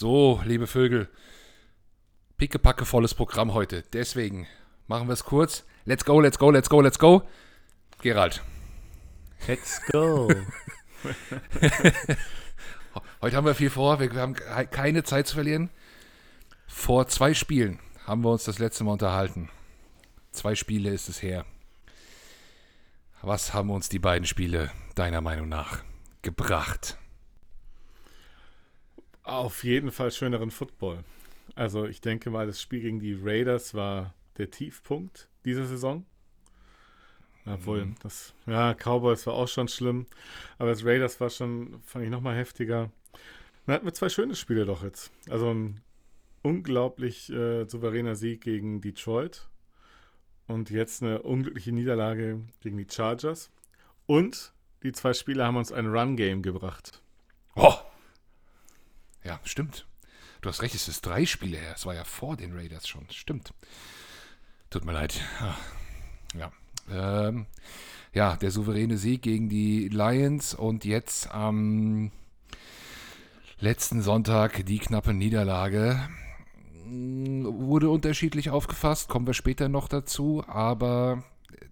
So, liebe Vögel, pickepacke volles Programm heute. Deswegen machen wir es kurz. Let's go, let's go, let's go, let's go. Gerald. Let's go. Heute haben wir viel vor, wir haben keine Zeit zu verlieren. Vor zwei Spielen haben wir uns das letzte Mal unterhalten. Zwei Spiele ist es her. Was haben uns die beiden Spiele deiner Meinung nach gebracht? Auf jeden Fall schöneren Football. Also ich denke mal, das Spiel gegen die Raiders war der Tiefpunkt dieser Saison. Obwohl, mhm. das, ja, Cowboys war auch schon schlimm. Aber das Raiders war schon, fand ich nochmal heftiger. Dann hatten wir zwei schöne Spiele doch jetzt. Also ein unglaublich äh, souveräner Sieg gegen Detroit. Und jetzt eine unglückliche Niederlage gegen die Chargers. Und die zwei Spiele haben uns ein Run-Game gebracht. Oh! Ja, stimmt. Du hast recht, es ist drei Spiele her. Es war ja vor den Raiders schon. Stimmt. Tut mir leid. Ah, ja. Ähm, ja, der souveräne Sieg gegen die Lions und jetzt am letzten Sonntag die knappe Niederlage. Hm, wurde unterschiedlich aufgefasst, kommen wir später noch dazu, aber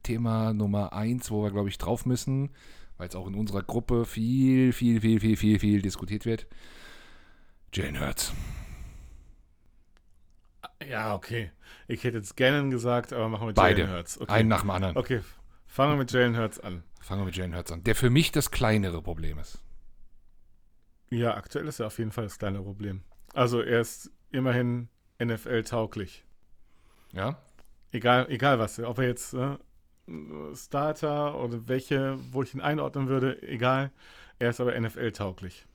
Thema Nummer eins, wo wir, glaube ich, drauf müssen, weil es auch in unserer Gruppe viel, viel, viel, viel, viel, viel diskutiert wird. Jane Hurts. Ja, okay. Ich hätte jetzt Gannon gesagt, aber machen wir Beide. Jalen Hurts. Okay. Einen nach dem anderen. Okay, fangen wir mit Jalen Hurts an. Fangen wir mit Jalen Hurts an. Der für mich das kleinere Problem ist. Ja, aktuell ist er auf jeden Fall das kleinere Problem. Also er ist immerhin NFL-tauglich. Ja? Egal, egal was. Ob er jetzt äh, Starter oder welche, wo ich ihn einordnen würde, egal. Er ist aber NFL-tauglich.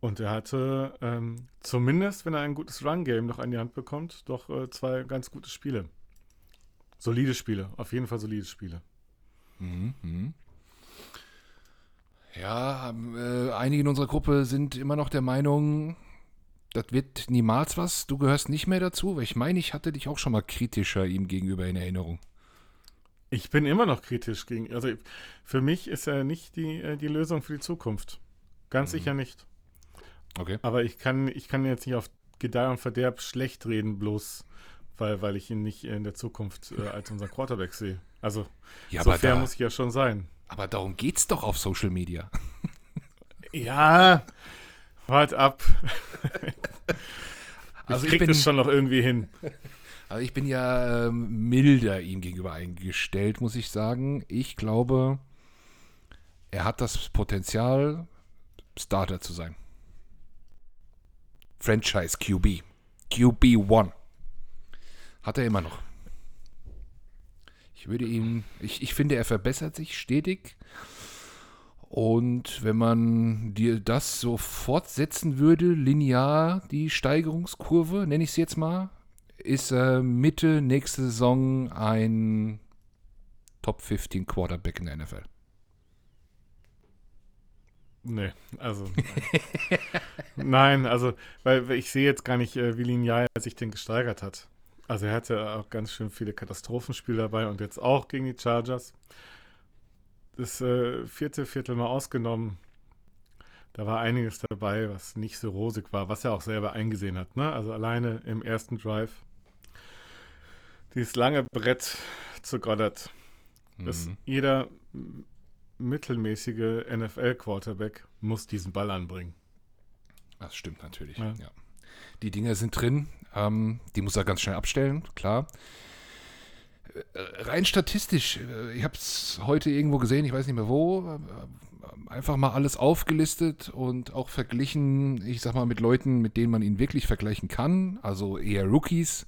Und er hatte ähm, zumindest, wenn er ein gutes Run-Game noch an die Hand bekommt, doch äh, zwei ganz gute Spiele. Solide Spiele, auf jeden Fall solide Spiele. Mhm. mhm. Ja, äh, einige in unserer Gruppe sind immer noch der Meinung, das wird niemals was. Du gehörst nicht mehr dazu, weil ich meine, ich hatte dich auch schon mal kritischer ihm gegenüber in Erinnerung. Ich bin immer noch kritisch gegen. Also für mich ist er nicht die, äh, die Lösung für die Zukunft. Ganz mhm. sicher nicht. Okay. Aber ich kann, ich kann jetzt nicht auf Gedeih und Verderb schlecht reden, bloß weil, weil ich ihn nicht in der Zukunft äh, als unser Quarterback sehe. Also, ja, so fair da, muss ich ja schon sein. Aber darum geht's doch auf Social Media. ja, wart ab. also ich krieg ich bin, das schon noch irgendwie hin. Also ich bin ja ähm, milder ihm gegenüber eingestellt, muss ich sagen. Ich glaube, er hat das Potenzial, Starter zu sein. Franchise QB. QB1. Hat er immer noch. Ich würde ihm, ich, ich finde, er verbessert sich stetig. Und wenn man dir das so fortsetzen würde, linear die Steigerungskurve, nenne ich es jetzt mal, ist er Mitte nächste Saison ein Top 15 Quarterback in der NFL. Nee, also. Nein. also, weil ich sehe jetzt gar nicht, äh, wie linear er sich denn gesteigert hat. Also, er hatte auch ganz schön viele Katastrophenspiele dabei und jetzt auch gegen die Chargers. Das äh, vierte Viertel mal ausgenommen. Da war einiges dabei, was nicht so rosig war, was er auch selber eingesehen hat. Ne? Also, alleine im ersten Drive. Dieses lange Brett zu Goddard. Mhm. jeder mittelmäßige NFL-Quarterback muss diesen Ball anbringen. Das stimmt natürlich. Ja. ja. Die Dinger sind drin. Ähm, die muss er ganz schnell abstellen, klar. Äh, rein statistisch, äh, ich habe es heute irgendwo gesehen, ich weiß nicht mehr wo, äh, einfach mal alles aufgelistet und auch verglichen, ich sag mal, mit Leuten, mit denen man ihn wirklich vergleichen kann, also eher Rookies.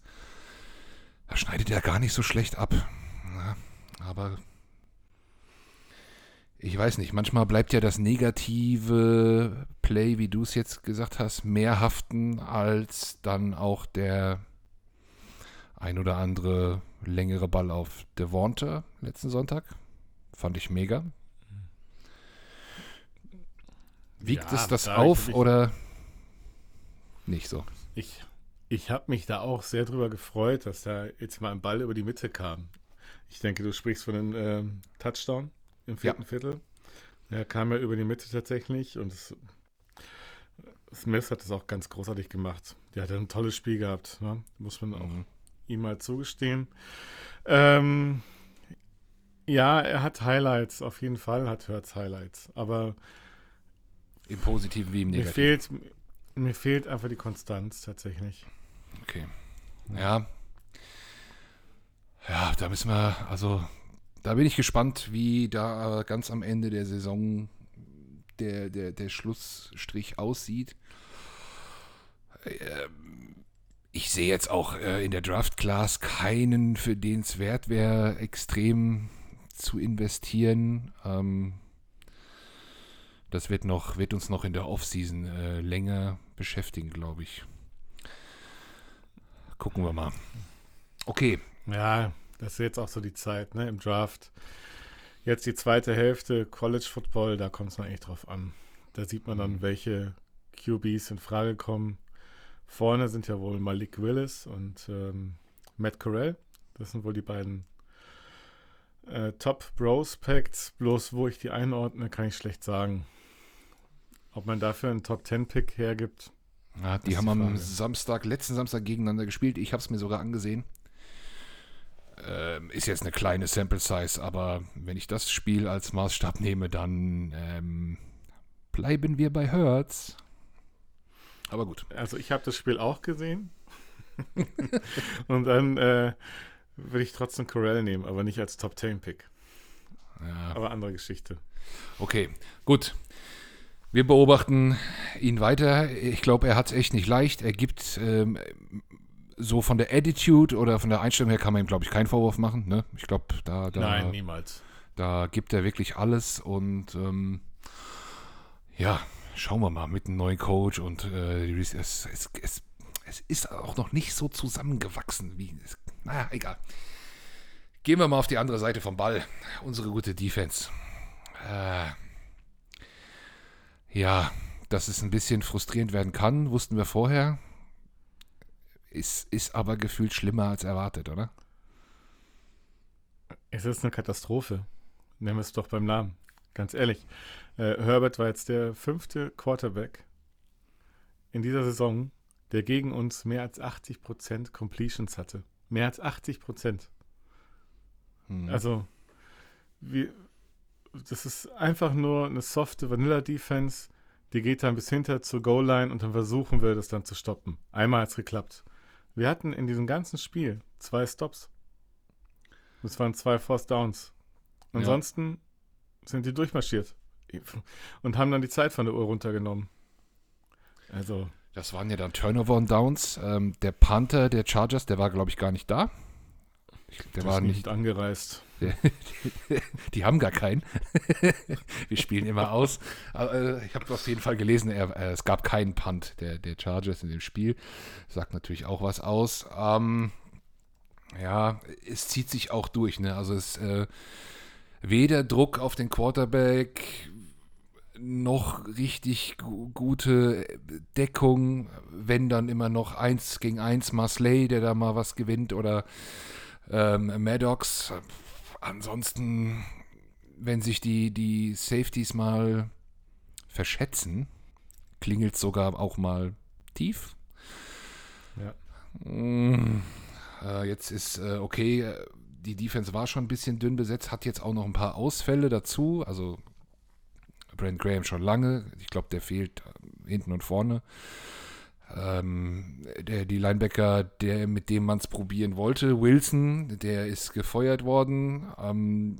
Da schneidet er gar nicht so schlecht ab. Ja, aber ich weiß nicht, manchmal bleibt ja das negative Play, wie du es jetzt gesagt hast, mehr haften als dann auch der ein oder andere längere Ball auf Devonta letzten Sonntag. Fand ich mega. Wiegt ja, es das da auf ich, oder nicht so? Ich, ich habe mich da auch sehr drüber gefreut, dass da jetzt mal ein Ball über die Mitte kam. Ich denke, du sprichst von einem ähm, Touchdown im vierten ja. Viertel. Er kam ja über die Mitte tatsächlich und es Smith hat das auch ganz großartig gemacht. Der hat ein tolles Spiel gehabt, ne? muss man auch Mhm. ihm mal zugestehen. Ähm, ja, er hat Highlights, auf jeden Fall hat Hurts Highlights. Aber Im Positiven wie im mir Negativen. fehlt, mir fehlt einfach die Konstanz tatsächlich. Okay. Ja. Ja, da müssen wir, also, da bin ich gespannt, wie da ganz am Ende der Saison der, der, der Schlussstrich aussieht. Ähm, Ich sehe jetzt auch äh, in der Draft Class keinen, für den es wert wäre, extrem zu investieren. Ähm, das wird, noch, wird uns noch in der Offseason äh, länger beschäftigen, glaube ich. Gucken wir mal. Okay, Ja, das ist jetzt auch so die Zeit, ne, im Draft. Jetzt die zweite Hälfte College Football, da kommt es noch echt drauf an. Da sieht man dann, welche QBs in Frage kommen. Vorne sind ja wohl Malik Willis und ähm, Matt Corral. Das sind wohl die beiden äh, Top Bros Packs. Bloß wo ich die einordne, kann ich schlecht sagen. Ob man dafür einen Top 10 Pick hergibt, Ja, die haben die am. Samstag, letzten Samstag gegeneinander gespielt. Ich habe es mir sogar angesehen. Ähm, ist jetzt eine kleine Sample Size, aber wenn ich das Spiel als Maßstab nehme, dann ähm, bleiben wir bei Hertz. Aber gut. Also ich habe das Spiel auch gesehen. Und dann äh, würde ich trotzdem Corell nehmen, aber nicht als Top 10 Pick. Ja, Aber andere Geschichte. okay, gut. Wir beobachten ihn weiter. Ich glaube, er hat es echt nicht leicht. Er gibt ähm, so von der Attitude oder von der Einstellung her kann man ihm, glaube ich, keinen Vorwurf machen. Ne? Ich glaube, da, da, niemals. Da gibt er wirklich alles und ähm, ja, schauen wir mal mit einem neuen Coach und äh, es, es, es, es ist auch noch nicht so zusammengewachsen wie. Es, naja, egal. Gehen wir mal auf die andere Seite vom Ball. Unsere gute Defense. Äh, ja, dass es ein bisschen frustrierend werden kann, wussten wir vorher. Ist, ist aber gefühlt schlimmer als erwartet, oder? Es ist eine Katastrophe. Nennen wir es doch beim Namen. Ganz ehrlich. Äh, Herbert war jetzt der fünfte Quarterback in dieser Saison, der gegen uns mehr als 80% Completions hatte. Mehr als 80%. Hm. Also, wir, das ist einfach nur eine softe Vanilla-Defense. Die geht dann bis hinter zur Goal-Line und dann versuchen wir das dann zu stoppen. Einmal hat es geklappt. Wir hatten in diesem ganzen Spiel zwei Stops. Das waren zwei Force Downs. Ja. Ansonsten sind die durchmarschiert und haben dann die Zeit von der Uhr runtergenommen. Also, Das waren ja dann Turnover und Downs. Ähm, der Panther der Chargers, der war, glaube ich, gar nicht da. Ich, der das war nicht. angereist. Die haben gar keinen. Wir spielen immer aus. Aber, äh, ich habe auf jeden Fall gelesen, er, äh, es gab keinen Punt der, der Chargers in dem Spiel. Sagt natürlich auch was aus. Ähm, ja, es zieht sich auch durch. Ne? Also es äh, weder Druck auf den Quarterback noch richtig gu gute Deckung, wenn dann immer noch eins gegen eins Marsley, der da mal was gewinnt oder ähm, Maddox. Ansonsten, wenn sich die, die Safeties mal verschätzen, klingelt sogar auch mal tief. Ja. Mm, äh, jetzt ist äh, okay, äh, die Defense war schon ein bisschen dünn besetzt, hat jetzt auch noch ein paar Ausfälle dazu. Also Brent Graham schon lange. Ich glaube, der fehlt äh, hinten und vorne. Ähm, der, die Linebacker, der, mit dem man es probieren wollte, Wilson, der ist gefeuert worden. Ähm,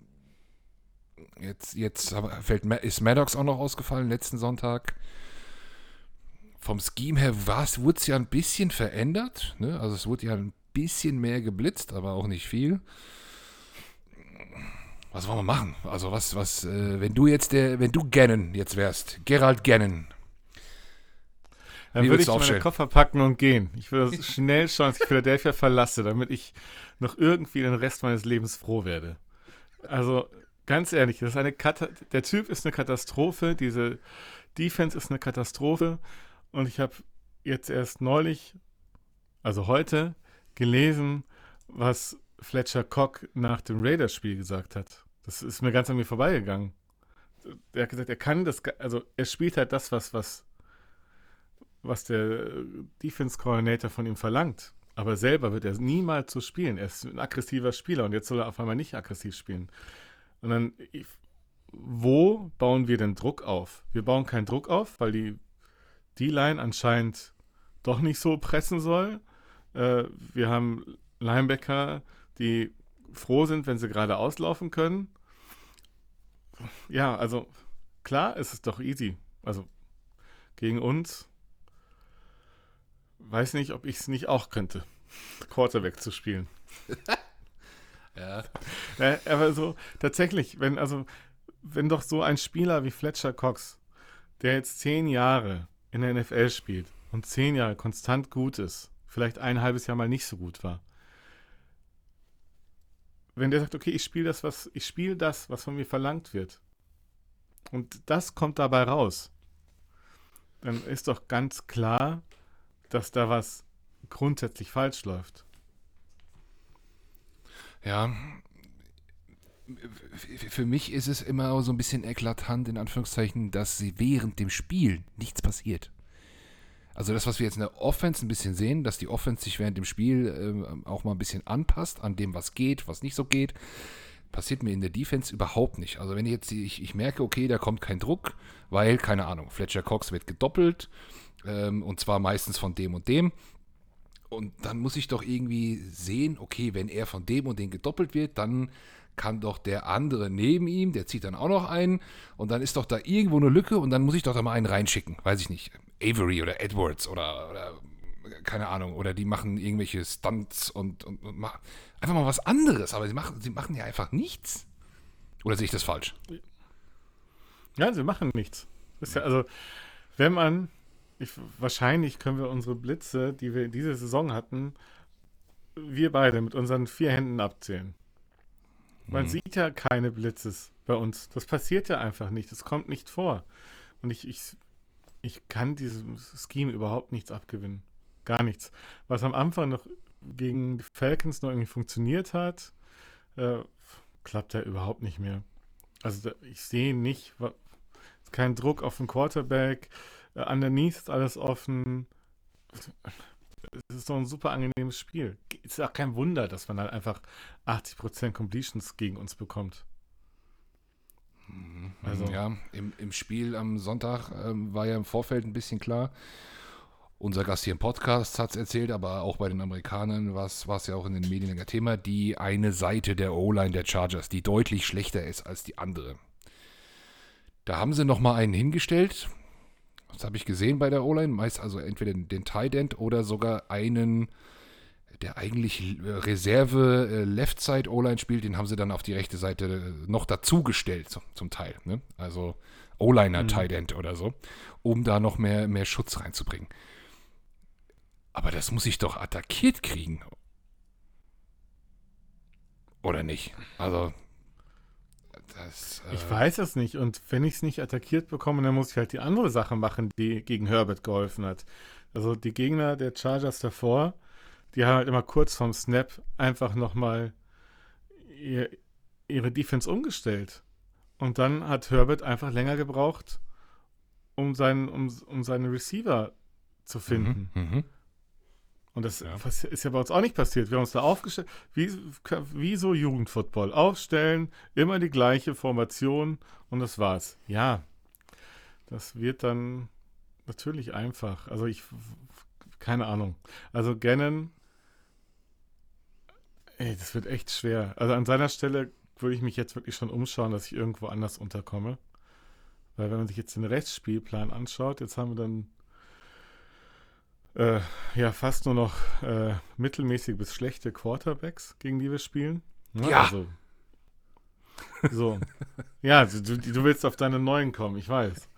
jetzt jetzt fällt, ist Maddox auch noch ausgefallen letzten Sonntag. Vom Scheme her wurde es ja ein bisschen verändert. Ne? Also es wurde ja ein bisschen mehr geblitzt, aber auch nicht viel. Was wollen wir machen? Also was, was, äh, wenn du jetzt der, wenn du Gannon jetzt wärst, Gerald Gannon, Dann Wie würde ich meine? Koffer packen und gehen. Ich würde schnell schauen, dass ich Philadelphia verlasse, damit ich noch irgendwie den Rest meines Lebens froh werde. Also, ganz ehrlich, das ist eine Kata der Typ ist eine Katastrophe, diese Defense ist eine Katastrophe. Und ich habe jetzt erst neulich, also heute, gelesen, was Fletcher Cock nach dem Raiders-Spiel gesagt hat. Das ist mir ganz an mir vorbeigegangen. Er hat gesagt, er kann das, also er spielt halt das, was, was was der Defense Coordinator von ihm verlangt. Aber selber wird er niemals so spielen. Er ist ein aggressiver Spieler und jetzt soll er auf einmal nicht aggressiv spielen. Und dann, wo bauen wir denn Druck auf? Wir bauen keinen Druck auf, weil die D-Line anscheinend doch nicht so pressen soll. Äh, wir haben Linebacker, die froh sind, wenn sie gerade auslaufen können. Ja, also klar, es ist doch easy. Also gegen uns weiß nicht, ob ich es nicht auch könnte, Quarterback zu spielen. ja. ja. Aber so tatsächlich, wenn also wenn doch so ein Spieler wie Fletcher Cox, der jetzt zehn Jahre in der NFL spielt und zehn Jahre konstant gut ist, vielleicht ein halbes Jahr mal nicht so gut war, wenn der sagt, okay, ich spiele das, was ich spiele das, was von mir verlangt wird, und das kommt dabei raus, dann ist doch ganz klar, dass da was grundsätzlich falsch läuft. Ja, für mich ist es immer so ein bisschen eklatant, in Anführungszeichen, dass sie während dem Spiel nichts passiert. Also das, was wir jetzt in der Offense ein bisschen sehen, dass die Offense sich während dem Spiel äh, auch mal ein bisschen anpasst an dem, was geht, was nicht so geht, passiert mir in der Defense überhaupt nicht. Also wenn ich jetzt, ich, ich merke, okay, da kommt kein Druck, weil, keine Ahnung, Fletcher Cox wird gedoppelt ähm, und zwar meistens von dem und dem. Und dann muss ich doch irgendwie sehen, okay, wenn er von dem und dem gedoppelt wird, dann kann doch der andere neben ihm, der zieht dann auch noch einen und dann ist doch da irgendwo eine Lücke und dann muss ich doch da mal einen reinschicken, weiß ich nicht, Avery oder Edwards oder, oder keine Ahnung, oder die machen irgendwelche Stunts und, und, und machen einfach mal was anderes, aber sie machen, sie machen ja einfach nichts. Oder sehe ich das falsch? Ja, sie machen nichts. Ja, also, wenn man, ich, wahrscheinlich können wir unsere Blitze, die wir diese Saison hatten, wir beide mit unseren vier Händen abzählen. Man mhm. sieht ja keine Blitzes bei uns. Das passiert ja einfach nicht. Das kommt nicht vor. Und ich, ich, ich kann diesem Scheme überhaupt nichts abgewinnen. Gar nichts. Was am Anfang noch gegen die Falcons noch irgendwie funktioniert hat, äh, klappt ja überhaupt nicht mehr. Also da, ich sehe nicht, kein Druck auf den Quarterback, äh, underneath ist alles offen es ist doch ein super angenehmes Spiel. Es ist auch kein Wunder, dass man dann einfach 80% Completions gegen uns bekommt. Mhm. Also. Ja, im, im Spiel am Sonntag ähm, war ja im Vorfeld ein bisschen klar. Unser Gast hier im Podcast hat es erzählt, aber auch bei den Amerikanern war es ja auch in den Medien ein Thema. Die eine Seite der O-Line der Chargers, die deutlich schlechter ist als die andere. Da haben sie nochmal einen hingestellt, das habe ich gesehen bei der O-Line. Meist also entweder den Tight End oder sogar einen, der eigentlich Reserve äh, Left Side O-Line spielt. Den haben sie dann auf die rechte Seite äh, noch dazugestellt zum, zum Teil. Ne? Also O-Liner mhm. Tight End oder so, um da noch mehr, mehr Schutz reinzubringen. Aber das muss ich doch attackiert kriegen. Oder nicht? Also, das, äh ich weiß es nicht. Und wenn ich es nicht attackiert bekomme, dann muss ich halt die andere Sache machen, die gegen Herbert geholfen hat. Also die Gegner der Chargers davor, die haben halt immer kurz vorm Snap einfach nochmal ihr, ihre Defense umgestellt. Und dann hat Herbert einfach länger gebraucht, um seinen, um, um seine Receiver zu finden. Mhm, mh. Und das ja. ist ja bei uns auch nicht passiert. Wir haben uns da aufgestellt, wie, wie so Jugendfootball. Aufstellen, immer die gleiche Formation und das war's. Ja, das wird dann natürlich einfach. Also ich, keine Ahnung. Also Gannon, ey, das wird echt schwer. Also an seiner Stelle würde ich mich jetzt wirklich schon umschauen, dass ich irgendwo anders unterkomme. Weil wenn man sich jetzt den Rechtsspielplan anschaut, jetzt haben wir dann äh, ja fast nur noch äh, mittelmäßig bis schlechte Quarterbacks, gegen die wir spielen. Ne? Ja. Also, so. ja, du, du, willst auf deine neuen kommen, ich weiß.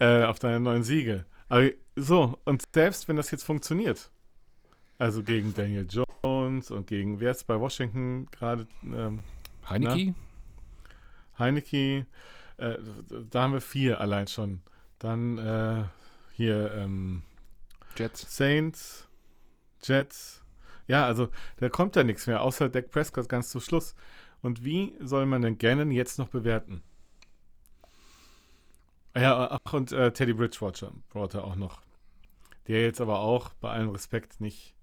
äh, auf deine neuen Siege. Aber so, und selbst wenn das jetzt funktioniert, also gegen Daniel Jones und gegen, wer ist bei Washington gerade? Ähm, Heineke? Heineke, äh, da haben wir vier allein schon. Dann äh, hier, ähm, Jets. Saints, Jets. Ja, also da kommt ja nichts mehr, außer Dak Prescott ganz zum Schluss. Und wie soll man denn Gannon jetzt noch bewerten? Ja, ach, und äh, Teddy Bridgewater auch noch. der jetzt aber auch bei allem Respekt nicht,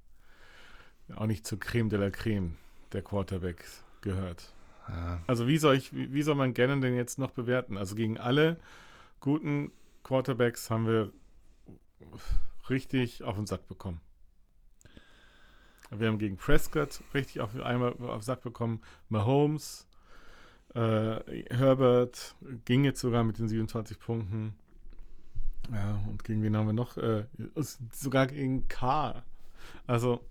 auch nicht zur Creme de la Creme der Quarterbacks gehört. Ja. Also wie soll ich, wie, wie soll man Gannon denn jetzt noch bewerten? Also gegen alle guten Quarterbacks haben wir richtig auf den Sack bekommen. Wir haben gegen Prescott richtig auf einmal auf den Sack bekommen. Mahomes, äh, Herbert ging jetzt sogar mit den 27 Punkten. Ja, und gegen wen haben wir noch? Äh, sogar gegen K. Also,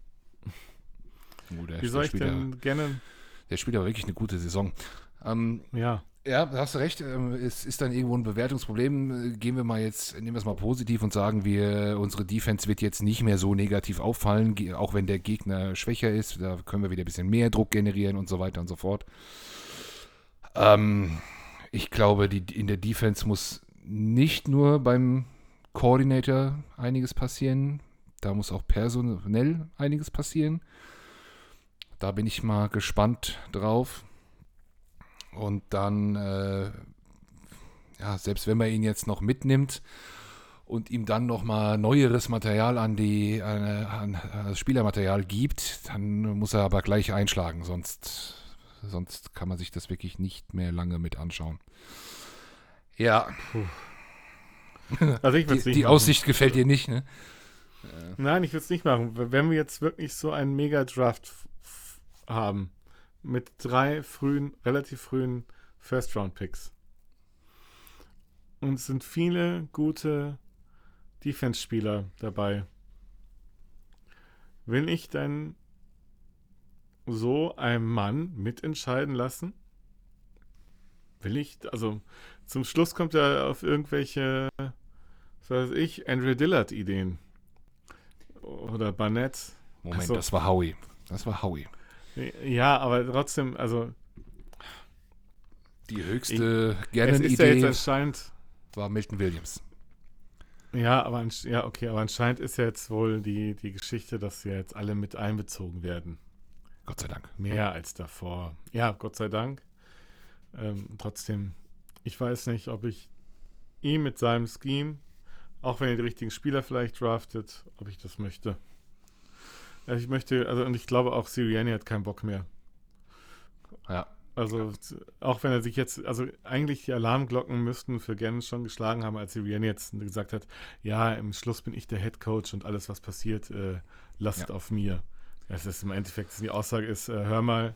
Oh, wie soll ich denn gerne. der spielt aber wirklich eine gute Saison. Ähm, Ja, Ja, da hast du recht. Ähm, Es ist dann irgendwo ein Bewertungsproblem. Äh, Gehen wir mal jetzt, nehmen wir es mal positiv und sagen wir, unsere Defense wird jetzt nicht mehr so negativ auffallen, auch wenn der Gegner schwächer ist. Da können wir wieder ein bisschen mehr Druck generieren und so weiter und so fort. Ähm, ich glaube, die, in der Defense muss nicht nur beim Coordinator einiges passieren, da muss auch personell einiges passieren. Da bin ich mal gespannt drauf. Und dann, äh, ja, selbst wenn man ihn jetzt noch mitnimmt und ihm dann nochmal neueres Material an die an, an, das Spielermaterial gibt, dann muss er aber gleich einschlagen, sonst, sonst kann man sich das wirklich nicht mehr lange mit anschauen. Ja, also ich würde die, die machen. Aussicht gefällt dir nicht, ne? Nein, ich würde es nicht machen. Wenn wir jetzt wirklich so einen Mega-Draft haben, mit drei frühen, relativ frühen First-Round-Picks. Und es sind viele gute Defense-Spieler dabei. Will ich dann so einen Mann mitentscheiden lassen? Will ich, also zum Schluss kommt er auf irgendwelche, was weiß ich, Andrew Dillard-Ideen. Oder Barnett. Moment, so. das war Howie. Das war Howie. Ja, aber trotzdem, also Die höchste ist ja jetzt Idee anscheinend, war Milton Williams. ja, aber ja, okay, aber anscheinend ist ja jetzt wohl die, die Geschichte, dass ja jetzt alle mit einbezogen werden. Gott sei Dank. Mehr als davor. Ja, Gott sei Dank. Ähm, trotzdem, ich weiß nicht, ob ich ihm mit seinem Scheme, auch wenn er die richtigen Spieler vielleicht draftet, ob ich das möchte. Also ich möchte, also und ich glaube auch Sirianni hat keinen Bock mehr. Ja. Also auch wenn er sich jetzt, also eigentlich die Alarmglocken müssten für Gannon schon geschlagen haben, als Sirianni jetzt gesagt hat, ja, im Schluss bin ich der Head Coach und alles, was passiert, äh, lasst Ja. auf mir. Das ist im Endeffekt, die Aussage ist, äh, hör mal,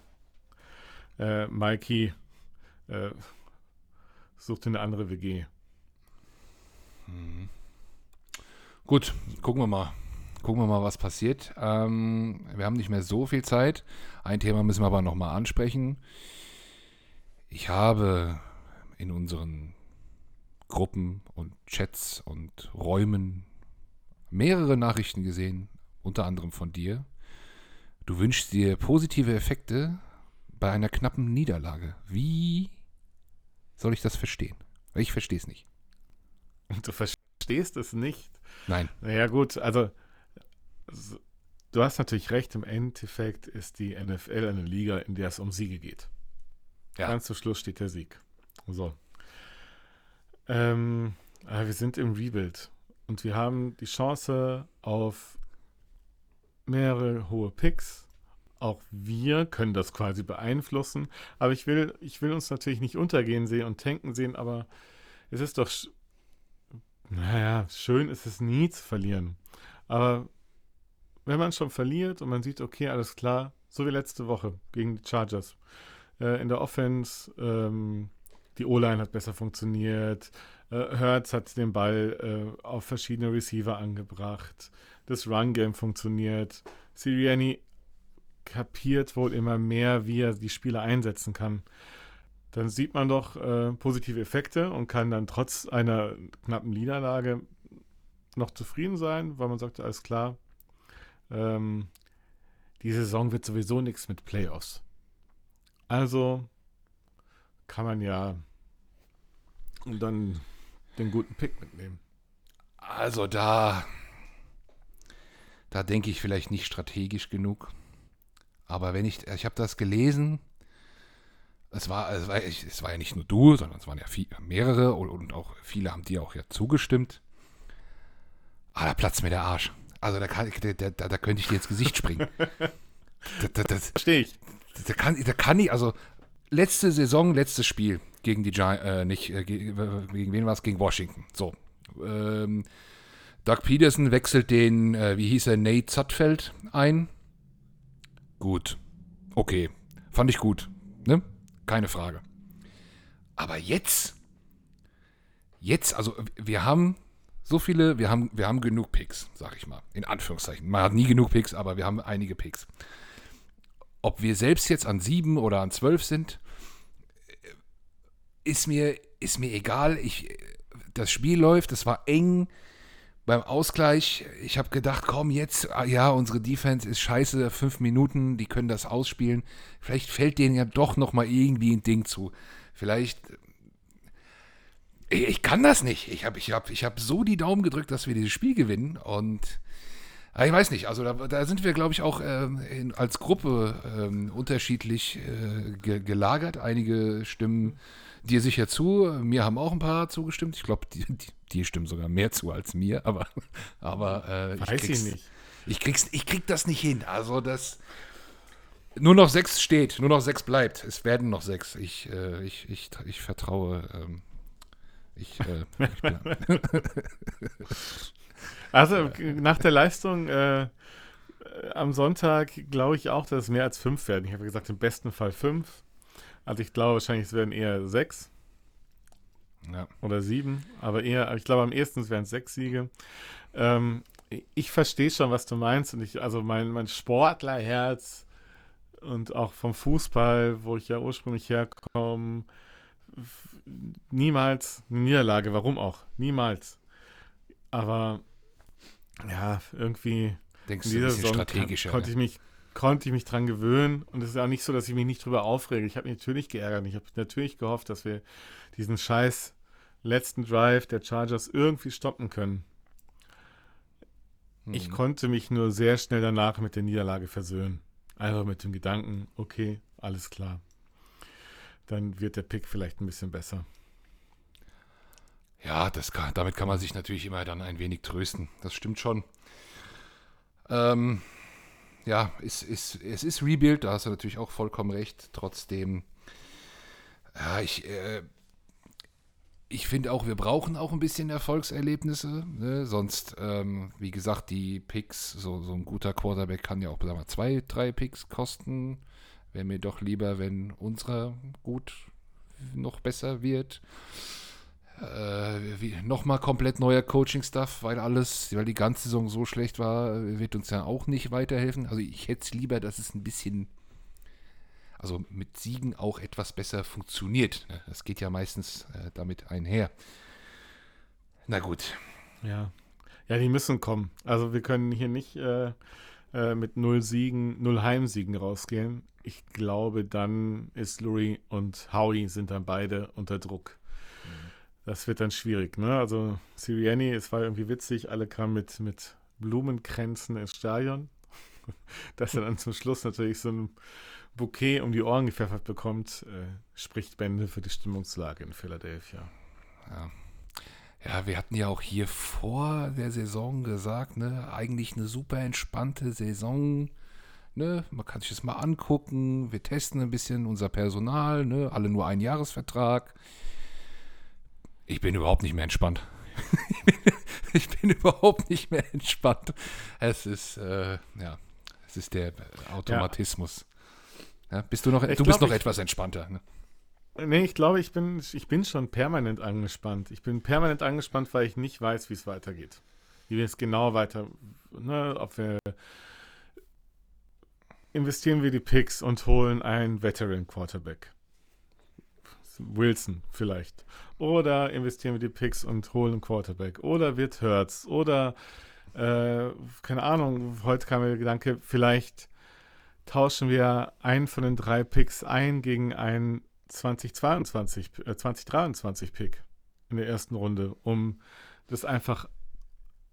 äh, Mikey, äh, such dir eine andere WG. Mhm. Gut, gucken wir mal. Gucken wir mal, was passiert. Ähm, wir haben nicht mehr so viel Zeit. Ein Thema müssen wir aber nochmal ansprechen. Ich habe in unseren Gruppen und Chats und Räumen mehrere Nachrichten gesehen, unter anderem von dir. Du wünschst dir positive Effekte bei einer knappen Niederlage. Wie soll ich das verstehen? Ich verstehe es nicht. Du verstehst es nicht. Nein. Naja, gut, also du hast natürlich recht, im Endeffekt ist die NFL eine Liga, in der es um Siege geht. Ja. Ganz zum Schluss steht der Sieg. So. Ähm, aber wir sind im Rebuild und wir haben die Chance auf mehrere hohe Picks. Auch wir können das quasi beeinflussen. Aber ich will, ich will uns natürlich nicht untergehen sehen und tanken sehen, aber es ist doch, naja, schön ist es nie zu verlieren. Aber wenn man schon verliert und man sieht, okay, alles klar, so wie letzte Woche gegen die Chargers. Äh, in der Offense, ähm, die O-Line hat besser funktioniert. Äh, Hertz hat den Ball äh, auf verschiedene Receiver angebracht. Das Run-Game funktioniert. Sirianni kapiert wohl immer mehr, wie er die Spieler einsetzen kann. Dann sieht man doch äh, positive Effekte und kann dann trotz einer knappen Niederlage noch zufrieden sein, weil man sagt, alles klar, ähm, die Saison wird sowieso nichts mit Playoffs. Also kann man ja dann den guten Pick mitnehmen. Also da, da denke ich vielleicht nicht strategisch genug. Aber wenn ich, ich habe das gelesen, es war, es war, es war ja nicht nur du, sondern es waren ja viel, mehrere und, und auch viele haben dir auch ja zugestimmt. Ah, da platzt mir der Arsch. Also da, kann, da, da, da könnte ich dir ins Gesicht springen. Verstehe ich. Da kann, da kann ich, also letzte Saison, letztes Spiel gegen die Giants, äh, nicht, äh, gegen, gegen wen war es? Gegen Washington. So. Ähm, Doug Peterson wechselt den, äh, wie hieß er, Nate Zutfeld ein. Gut. Okay. Fand ich gut. Ne? Keine Frage. Aber jetzt, jetzt, also wir haben so viele, wir haben, wir haben genug Picks, sag ich mal. In Anführungszeichen. Man hat nie genug Picks, aber wir haben einige Picks. Ob wir selbst jetzt an sieben oder an zwölf sind, ist mir, ist mir egal. Ich, das Spiel läuft, es war eng beim Ausgleich. Ich habe gedacht, komm jetzt, ah ja, unsere Defense ist scheiße, fünf Minuten, die können das ausspielen. Vielleicht fällt denen ja doch noch mal irgendwie ein Ding zu. Vielleicht ich kann das nicht. Ich habe ich hab, ich hab so die Daumen gedrückt, dass wir dieses Spiel gewinnen. Und ich weiß nicht, also da, da sind wir, glaube ich, auch ähm, in, als Gruppe ähm, unterschiedlich äh, ge gelagert. Einige stimmen dir sicher zu, mir haben auch ein paar zugestimmt. Ich glaube, die, die, die, stimmen sogar mehr zu als mir, aber, aber äh, weiß ich, ich nicht. Ich, krieg's, ich krieg das nicht hin. Also das. Nur noch sechs steht, nur noch sechs bleibt. Es werden noch sechs. Ich, äh, ich, ich, ich vertraue ähm, ich, äh, ich also nach der Leistung äh, am Sonntag glaube ich auch, dass es mehr als fünf werden. Ich habe gesagt, im besten Fall fünf. Also ich glaube wahrscheinlich, es werden eher sechs. Ja. Oder sieben. Aber eher, ich glaube am ehesten werden es sechs Siege. Ähm, ich verstehe schon, was du meinst. Und ich, also mein, mein Sportlerherz und auch vom Fußball, wo ich ja ursprünglich herkomme, niemals eine Niederlage, warum auch? Niemals. Aber ja, irgendwie Denkst in dieser Saison strategischer, konnte ich mich konnte ich mich dran gewöhnen und es ist auch nicht so, dass ich mich nicht drüber aufrege. Ich habe mich natürlich geärgert. Ich habe natürlich gehofft, dass wir diesen scheiß letzten Drive der Chargers irgendwie stoppen können. Ich mhm. konnte mich nur sehr schnell danach mit der Niederlage versöhnen. Einfach mit dem Gedanken, okay, alles klar dann wird der Pick vielleicht ein bisschen besser. Ja, das kann, damit kann man sich natürlich immer dann ein wenig trösten. Das stimmt schon. Ähm, ja, es ist, es ist Rebuild, da hast du natürlich auch vollkommen recht. Trotzdem, ja, ich, äh, ich finde auch, wir brauchen auch ein bisschen Erfolgserlebnisse. Ne? Sonst, ähm, wie gesagt, die Picks, so, so ein guter Quarterback kann ja auch sagen wir, zwei, drei Picks kosten. Wäre mir doch lieber, wenn unserer gut noch besser wird. Äh, Nochmal komplett neuer Coaching-Stuff, weil alles, weil die ganze Saison so schlecht war, wird uns ja auch nicht weiterhelfen. Also ich hätte es lieber, dass es ein bisschen, also mit Siegen auch etwas besser funktioniert. Ne? Das geht ja meistens äh, damit einher. Na gut. Ja. Ja, die müssen kommen. Also wir können hier nicht äh, äh mit null Siegen, null Heimsiegen rausgehen ich glaube, dann ist Lurie und Howie sind dann beide unter Druck. Mhm. Das wird dann schwierig, ne? Also Sirianni, es war irgendwie witzig, alle kamen mit, mit Blumenkränzen ins Stadion. Dass er dann zum Schluss natürlich so ein Bouquet um die Ohren gepfeffert bekommt, äh, spricht Bände für die Stimmungslage in Philadelphia. Ja. Wir hatten ja auch hier vor der Saison gesagt, ne, eigentlich eine super entspannte Saison Ne? Man kann sich das mal angucken. Wir testen ein bisschen unser Personal. Ne? Alle nur einen Jahresvertrag. Ich bin überhaupt nicht mehr entspannt. ich bin überhaupt nicht mehr entspannt. Es ist, äh, ja, es ist der Automatismus. Ja. Ja, bist du noch, ich du bist noch ich, etwas entspannter. Ne? Nee, ich glaube, ich bin, ich bin schon permanent angespannt. Ich bin permanent angespannt, weil ich nicht weiß, wie es weitergeht. Wie wir es genau weiter, ne, ob wir investieren wir die Picks und holen einen Veteran Quarterback. Wilson vielleicht. Oder investieren wir die Picks und holen einen Quarterback. Oder wird Hurts. Oder, äh, keine Ahnung, heute kam mir der Gedanke, vielleicht tauschen wir einen von den drei Picks ein gegen einen 2022, äh, 2023 Pick in der ersten Runde, um das einfach,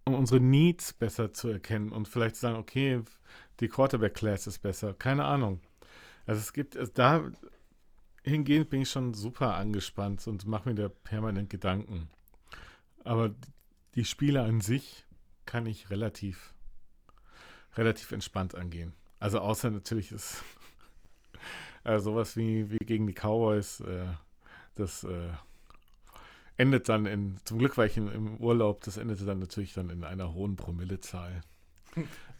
um unsere Needs besser zu erkennen und vielleicht zu sagen, okay, die Quarterback-Class ist besser. Keine Ahnung. Also es gibt, also da hingehend bin ich schon super angespannt und mache mir da permanent Gedanken. Aber die Spiele an sich, kann ich relativ, relativ entspannt angehen. Also außer natürlich ist äh, sowas wie, wie gegen die Cowboys, äh, das äh, endet dann in, zum Glück war ich in, im Urlaub, das endete dann natürlich dann in einer hohen Promillezahl.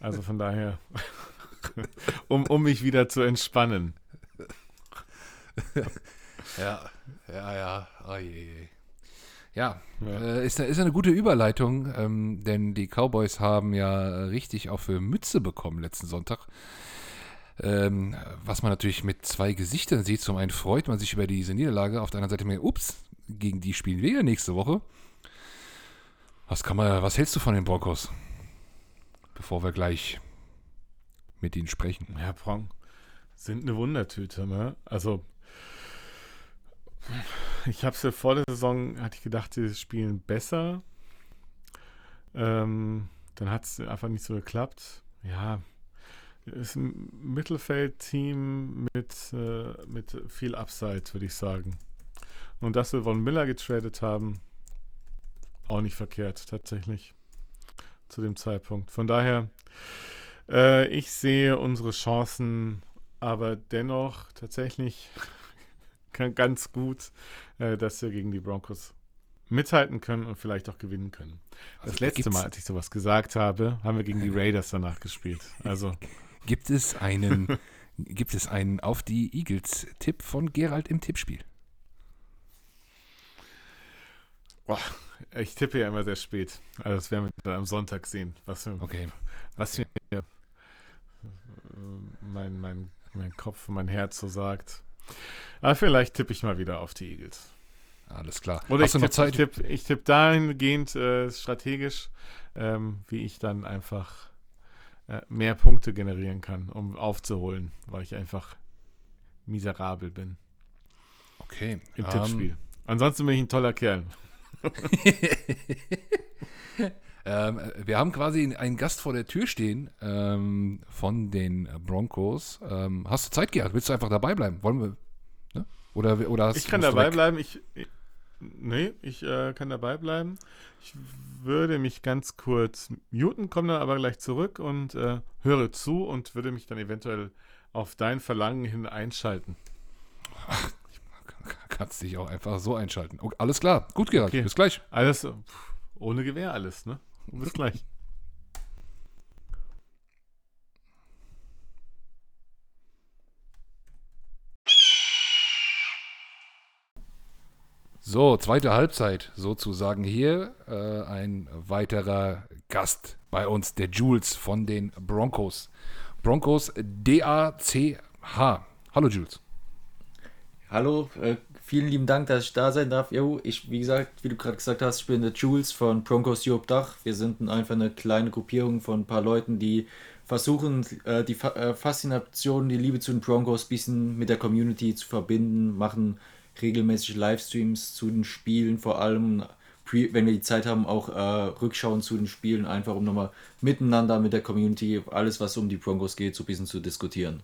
Also von daher, um, um mich wieder zu entspannen. ja, ja, ja, oh je, je. Ja, ja. Äh, ist, ist eine gute Überleitung, ähm, denn die Cowboys haben ja richtig auch für Mütze bekommen letzten Sonntag. Ähm, was man natürlich mit zwei Gesichtern sieht. Zum einen freut man sich über diese Niederlage, auf der anderen Seite mir, ups, gegen die spielen wir ja nächste Woche. Was kann man, was hältst du von den Broncos? Bevor wir gleich mit ihnen sprechen. Ja, Bronc sind eine Wundertüte, ne? Also ich habe es ja vor der Saison, hatte ich gedacht, sie spielen besser. Ähm, dann hat es einfach nicht so geklappt. Ja, ist ein Mittelfeldteam mit, äh, mit viel Upside, würde ich sagen. Und dass wir Von Miller getradet haben, auch nicht verkehrt, tatsächlich. Zu dem Zeitpunkt. Von daher, äh, ich sehe unsere Chancen aber dennoch tatsächlich ganz gut, äh, dass wir gegen die Broncos mithalten können und vielleicht auch gewinnen können. Also das letzte Mal, als ich sowas gesagt habe, haben wir gegen die Raiders danach gespielt. Also gibt es einen, gibt es einen auf die Eagles-Tipp von Gerald im Tippspiel? Boah, ich tippe ja immer sehr spät. Also das werden wir dann am Sonntag sehen, was, okay. was mir mein, mein, mein Kopf, mein Herz so sagt. Aber vielleicht tippe ich mal wieder auf die Eagles. Alles klar. Oder Hast ich tippe tipp, ich tipp dahingehend äh, strategisch, ähm, wie ich dann einfach mehr Punkte generieren kann, um aufzuholen, weil ich einfach miserabel bin. Okay. Im um, Tippspiel. Ansonsten bin ich ein toller Kerl. ähm, wir haben quasi einen Gast vor der Tür stehen ähm, von den Broncos. Ähm, hast du Zeit, Gerhard? Willst du einfach dabei bleiben? Wollen wir? Ne? Oder, oder hast, ich kann dabei bleiben. Ich, ich, nee, ich äh, kann dabei bleiben. Ich würde mich ganz kurz muten, komme dann aber gleich zurück und äh, höre zu und würde mich dann eventuell auf dein Verlangen hin einschalten. Ach, kannst dich auch einfach so einschalten. Okay, alles klar. Gut, Gerhard. Okay. Bis gleich. Alles ohne Gewehr, alles, ne? Bis gleich. So, zweite Halbzeit sozusagen hier. Äh, ein weiterer Gast bei uns, der Jules von den Broncos. Broncos D-A-C-H. Hallo Jules. Hallo, äh, vielen lieben Dank, dass ich da sein darf. Jo, ich, wie gesagt, wie du gerade gesagt hast, ich bin der Jules von Broncos Europe Dach. Wir sind einfach eine kleine Gruppierung von ein paar Leuten, die versuchen, äh, die Fa äh, Faszination, die Liebe zu den Broncos ein bisschen mit der Community zu verbinden, machen regelmäßig Livestreams zu den Spielen, vor allem, wenn wir die Zeit haben, auch äh, Rückschauen zu den Spielen, einfach um nochmal miteinander mit der Community alles, was um die Broncos geht, so ein bisschen zu diskutieren.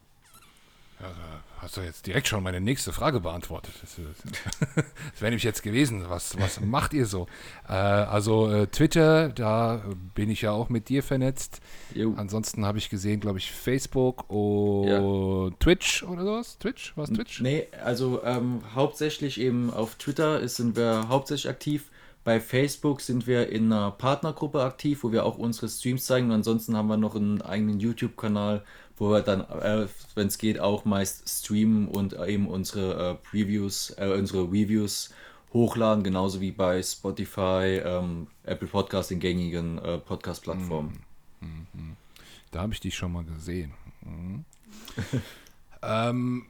Ja, hast du jetzt direkt schon meine nächste Frage beantwortet. Das, das wäre nämlich jetzt gewesen, was, was macht ihr so? Äh, also äh, Twitter, da bin ich ja auch mit dir vernetzt. Jo. Ansonsten habe ich gesehen, glaube ich, Facebook und ja. Twitch oder sowas. Twitch? Was Twitch? Nee, also ähm, hauptsächlich eben auf Twitter ist, sind wir hauptsächlich aktiv. Bei Facebook sind wir in einer Partnergruppe aktiv, wo wir auch unsere Streams zeigen. Und ansonsten haben wir noch einen eigenen YouTube-Kanal, wo wir dann, äh, wenn es geht, auch meist streamen und eben unsere äh, Previews, äh, unsere Reviews hochladen, genauso wie bei Spotify, ähm, Apple Podcast, den gängigen äh, Podcast-Plattformen. Mhm. Mhm. Da habe ich dich schon mal gesehen. Mhm. ähm,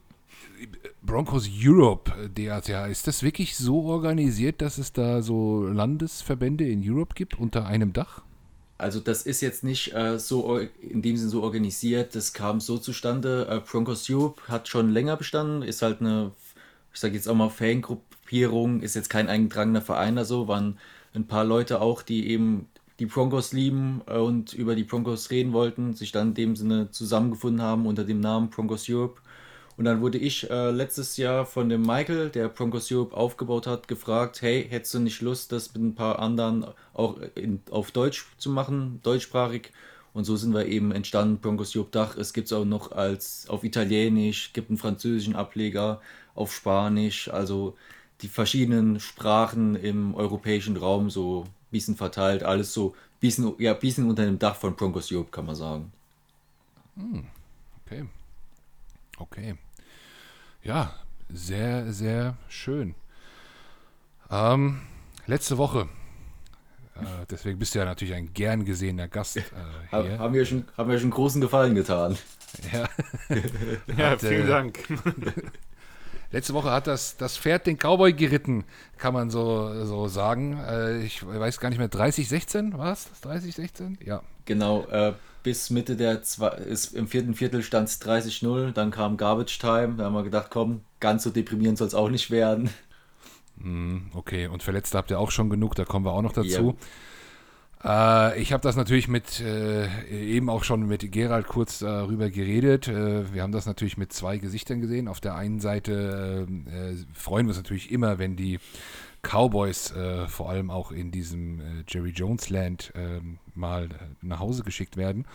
Broncos Europe, DATA, ist das wirklich so organisiert, dass es da so Landesverbände in Europe gibt unter einem Dach? Also das ist jetzt nicht äh, so in dem Sinne so organisiert, das kam so zustande. Äh, Broncos Europe hat schon länger bestanden, ist halt eine, ich sage jetzt auch mal Fangruppierung, ist jetzt kein eingetragener Verein oder so, waren ein paar Leute auch, die eben die Broncos lieben äh, und über die Broncos reden wollten, sich dann in dem Sinne zusammengefunden haben unter dem Namen Broncos Europe. Und dann wurde ich äh, letztes Jahr von dem Michael, der Broncos Europe aufgebaut hat, gefragt, hey, hättest du nicht Lust, das mit ein paar anderen auch in, auf Deutsch zu machen, deutschsprachig? Und so sind wir eben entstanden, Broncos Europe Dach. Es gibt es auch noch als auf Italienisch, gibt einen französischen Ableger, auf Spanisch, also die verschiedenen Sprachen im europäischen Raum so ein bisschen verteilt, alles so ein bisschen, ja, bisschen unter dem Dach von Broncos Europe, kann man sagen. Hm, okay. Okay. Ja, sehr, sehr schön. Ähm, letzte Woche. Äh, deswegen bist du ja natürlich ein gern gesehener Gast äh, hier. Haben wir, schon, haben wir schon großen Gefallen getan. Ja, ja Hat, vielen äh, Dank. Letzte Woche hat das, das Pferd den Cowboy geritten, kann man so, so sagen. Äh, ich weiß gar nicht mehr, 3016 war es? 3016? Ja. Genau, äh, bis Mitte der zwei, ist, im vierten Viertel stand es 30-0, dann kam Garbage Time, da haben wir gedacht, komm, ganz so deprimierend soll es auch nicht werden. Hm, okay, und Verletzte habt ihr auch schon genug, da kommen wir auch noch dazu. Ja. Äh, ich habe das natürlich mit, äh, eben auch schon mit Gerald kurz darüber geredet. Äh, wir haben das natürlich mit zwei Gesichtern gesehen. Auf der einen Seite äh, freuen wir uns natürlich immer, wenn die Cowboys äh, vor allem auch in diesem äh, Jerry Jones Land ähm, mal nach Hause geschickt werden.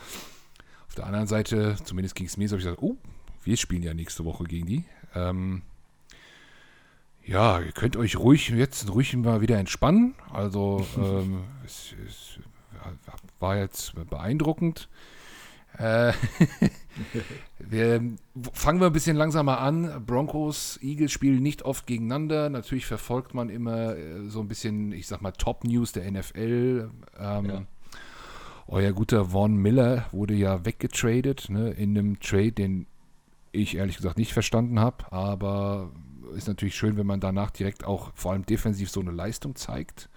Auf der anderen Seite, zumindest ging es mir so, habe ich gesagt, oh, wir spielen ja nächste Woche gegen die. Ähm, ja, ihr könnt euch ruhig jetzt ruhig mal wieder entspannen. Also ähm, es, es, war jetzt beeindruckend. Äh, wir, fangen wir ein bisschen langsamer an. Broncos, Eagles spielen nicht oft gegeneinander. Natürlich verfolgt man immer äh, so ein bisschen, ich sag mal, Top-News der NFL. Ähm, ja. Euer guter Von Miller wurde ja weggetradet ne, in einem Trade, den ich ehrlich gesagt nicht verstanden habe, aber ist natürlich schön, wenn man danach direkt auch vor allem defensiv so eine Leistung zeigt.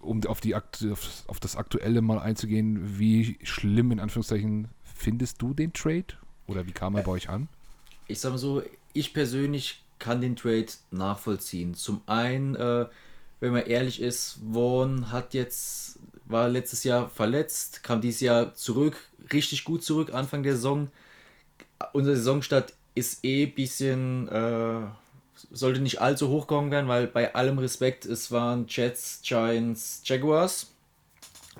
Um auf, die, auf das Aktuelle mal einzugehen, wie schlimm in Anführungszeichen findest du den Trade? Oder wie kam er bei euch an? Ich sag mal so, ich persönlich kann den Trade nachvollziehen. Zum einen, äh, wenn man ehrlich ist, Vaughn hat jetzt, war letztes Jahr verletzt, kam dieses Jahr zurück, richtig gut zurück, Anfang der Saison. Unser Saisonstart ist eh ein bisschen, äh, sollte nicht allzu hoch gegangen werden, weil bei allem Respekt, es waren Jets, Giants, Jaguars.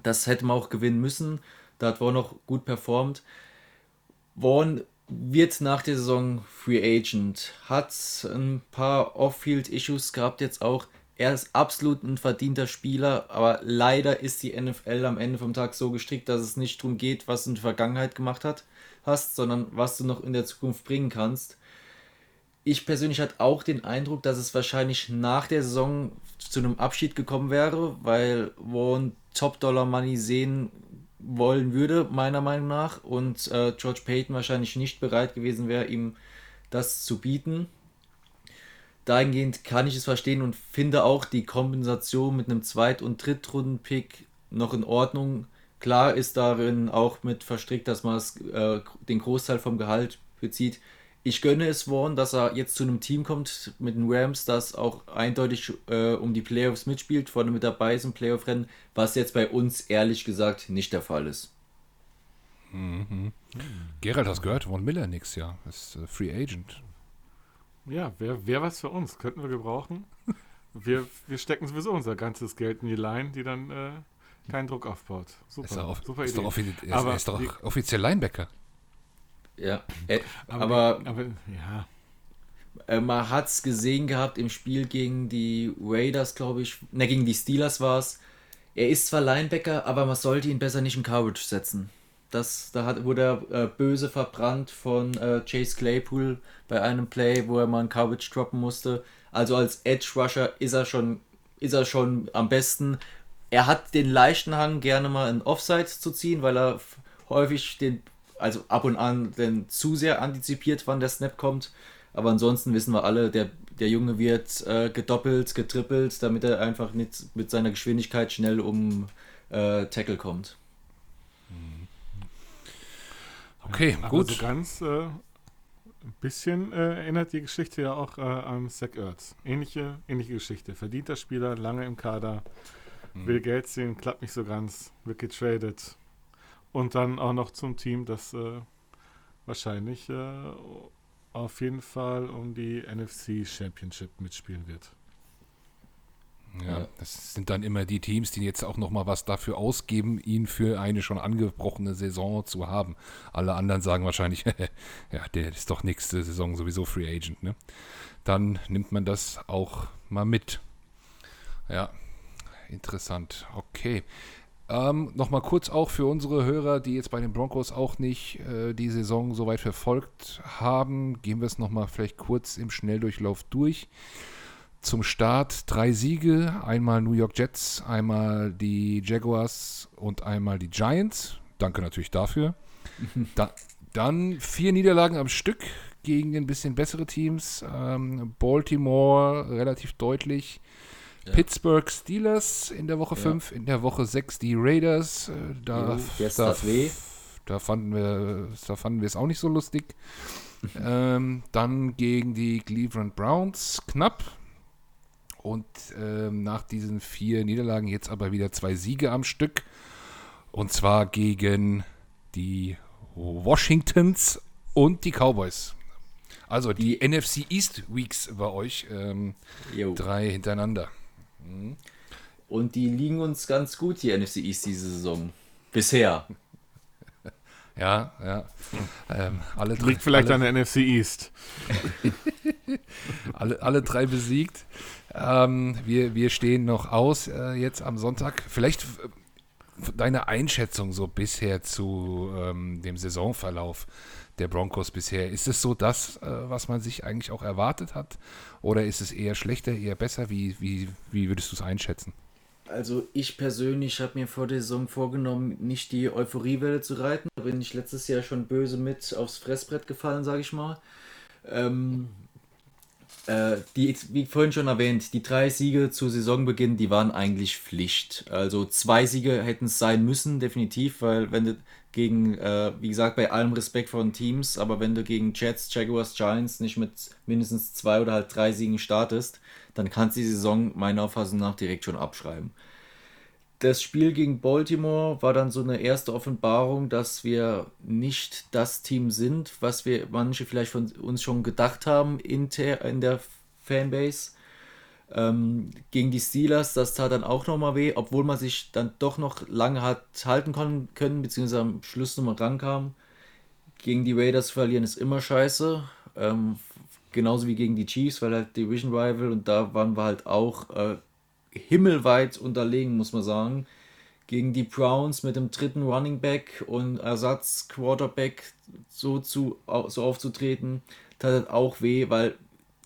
Das hätte man auch gewinnen müssen. Da hat Vaughn noch gut performt. Vaughn wird nach der Saison Free Agent, hat ein paar Off-Field-Issues gehabt jetzt auch. Er ist absolut ein verdienter Spieler, aber leider ist die NFL am Ende vom Tag so gestrickt, dass es nicht darum geht, was du in der Vergangenheit gemacht hat, hast, sondern was du noch in der Zukunft bringen kannst ich persönlich hatte auch den Eindruck, dass es wahrscheinlich nach der Saison zu einem Abschied gekommen wäre, weil Vaughn Top-Dollar-Money sehen wollen würde, meiner Meinung nach, und äh, George Payton wahrscheinlich nicht bereit gewesen wäre, ihm das zu bieten. Dahingehend kann ich es verstehen und finde auch die Kompensation mit einem Zweit- und Drittrunden-Pick noch in Ordnung. Klar ist darin auch mit verstrickt, dass man es, äh, den Großteil vom Gehalt bezieht ich gönne es Vaughn, dass er jetzt zu einem Team kommt mit den Rams, das auch eindeutig äh, um die Playoffs mitspielt, vorne mit dabei ist im Playoff-Rennen, was jetzt bei uns ehrlich gesagt nicht der Fall ist. Mhm. Gerald, hast gehört, Von Miller nächstes Jahr ist äh, Free Agent. Ja, wäre wär was für uns, könnten wir gebrauchen. Wir, wir stecken sowieso unser ganzes Geld in die Line, die dann äh, keinen Druck aufbaut. Super, ist doch, super ist Idee. Doch er, ist, er ist doch offiziell Linebacker. Ja, äh, aber, aber, aber, ja. Äh, man hat es gesehen gehabt im Spiel gegen die Raiders, glaube ich. Ne, gegen die Steelers war es. Er ist zwar Linebacker, aber man sollte ihn besser nicht in Coverage setzen. Das, da hat, wurde er äh, böse verbrannt von äh, Chase Claypool bei einem Play, wo er mal in Coverage droppen musste. Also als Edge Rusher ist er schon, ist er schon am besten. Er hat den leichten Hang, gerne mal in Offside zu ziehen, weil er häufig den also ab und an denn zu sehr antizipiert, wann der Snap kommt. Aber ansonsten wissen wir alle, der, der Junge wird äh, gedoppelt, getrippelt, damit er einfach nicht mit seiner Geschwindigkeit schnell um äh, Tackle kommt. Okay, ja, gut. So ganz äh, ein bisschen äh, erinnert die Geschichte ja auch äh, an Zach Ertz. Ähnliche, ähnliche Geschichte. Verdienter Spieler, lange im Kader, mhm. will Geld sehen, klappt nicht so ganz, wird getradet, und dann auch noch zum Team, das äh, wahrscheinlich äh, auf jeden Fall um die NFC Championship mitspielen wird. Ja, das sind dann immer die Teams, die jetzt auch noch mal was dafür ausgeben, ihn für eine schon angebrochene Saison zu haben. Alle anderen sagen wahrscheinlich, ja, der ist doch nächste Saison sowieso Free Agent, ne? Dann nimmt man das auch mal mit. Ja, interessant. Okay. Ähm, Nochmal kurz auch für unsere Hörer, die jetzt bei den Broncos auch nicht äh, die Saison so weit verfolgt haben, gehen wir es nochmal vielleicht kurz im Schnelldurchlauf durch. Zum Start drei Siege, einmal New York Jets, einmal die Jaguars und einmal die Giants. Danke natürlich dafür. Da, dann vier Niederlagen am Stück gegen ein bisschen bessere Teams. Ähm, Baltimore relativ deutlich. Ja. Pittsburgh Steelers in der Woche 5, ja. in der Woche 6 die Raiders. Äh, da, jo, da, da, fanden wir, da fanden wir es auch nicht so lustig. ähm, dann gegen die Cleveland Browns knapp. Und ähm, nach diesen vier Niederlagen jetzt aber wieder zwei Siege am Stück. Und zwar gegen die Washingtons und die Cowboys. Also die NFC East Weeks bei euch. Ähm, drei hintereinander. Mhm. Und die liegen uns ganz gut, die NFC East diese Saison. Bisher. Ja, ja. Ähm, alle drei, Liegt vielleicht alle, an der NFC East. alle, alle drei besiegt. Ähm, wir, wir stehen noch aus äh, jetzt am Sonntag. Vielleicht äh, deine Einschätzung so bisher zu ähm, dem Saisonverlauf der Broncos bisher. Ist es so das, äh, was man sich eigentlich auch erwartet hat? Oder ist es eher schlechter, eher besser? Wie, wie, wie würdest du es einschätzen? Also ich persönlich habe mir vor der Saison vorgenommen, nicht die Euphoriewelle zu reiten. Da bin ich letztes Jahr schon böse mit aufs Fressbrett gefallen, sage ich mal. Ähm, äh, die, wie vorhin schon erwähnt, die drei Siege zu Saisonbeginn, die waren eigentlich Pflicht. Also zwei Siege hätten es sein müssen, definitiv, weil wenn du gegen, äh, wie gesagt, bei allem Respekt vor den Teams, aber wenn du gegen Jets, Jaguars, Giants nicht mit mindestens zwei oder halt drei Siegen startest, dann kannst du die Saison meiner Auffassung nach direkt schon abschreiben. Das Spiel gegen Baltimore war dann so eine erste Offenbarung, dass wir nicht das Team sind, was wir manche vielleicht von uns schon gedacht haben in, in der Fanbase. Ähm, gegen die Steelers, das tat dann auch nochmal weh, obwohl man sich dann doch noch lange hat halten können, beziehungsweise am Schluss nochmal rankam. Gegen die Raiders verlieren ist immer scheiße. Ähm, genauso wie gegen die Chiefs, weil halt Division Rival und da waren wir halt auch äh, himmelweit unterlegen, muss man sagen. Gegen die Browns mit dem dritten Running Back und Ersatz Quarterback so, zu, so aufzutreten, tat halt auch weh, weil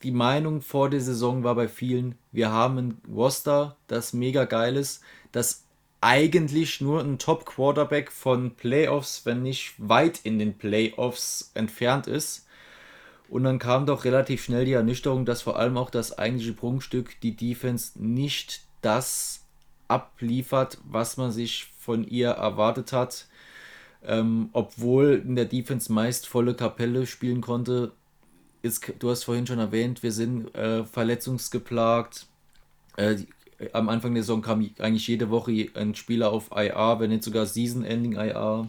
die Meinung vor der Saison war bei vielen, wir haben ein Roster, das mega geil ist, das eigentlich nur ein Top-Quarterback von Playoffs, wenn nicht weit in den Playoffs entfernt ist. Und dann kam doch relativ schnell die Ernüchterung, dass vor allem auch das eigentliche Prunkstück, die Defense, nicht das abliefert, was man sich von ihr erwartet hat. Ähm, obwohl in der Defense meist volle Kapelle spielen konnte, ist, du hast vorhin schon erwähnt, wir sind äh, verletzungsgeplagt. Äh, am Anfang der Saison kam eigentlich jede Woche ein Spieler auf IR, wenn nicht sogar Season-Ending IR.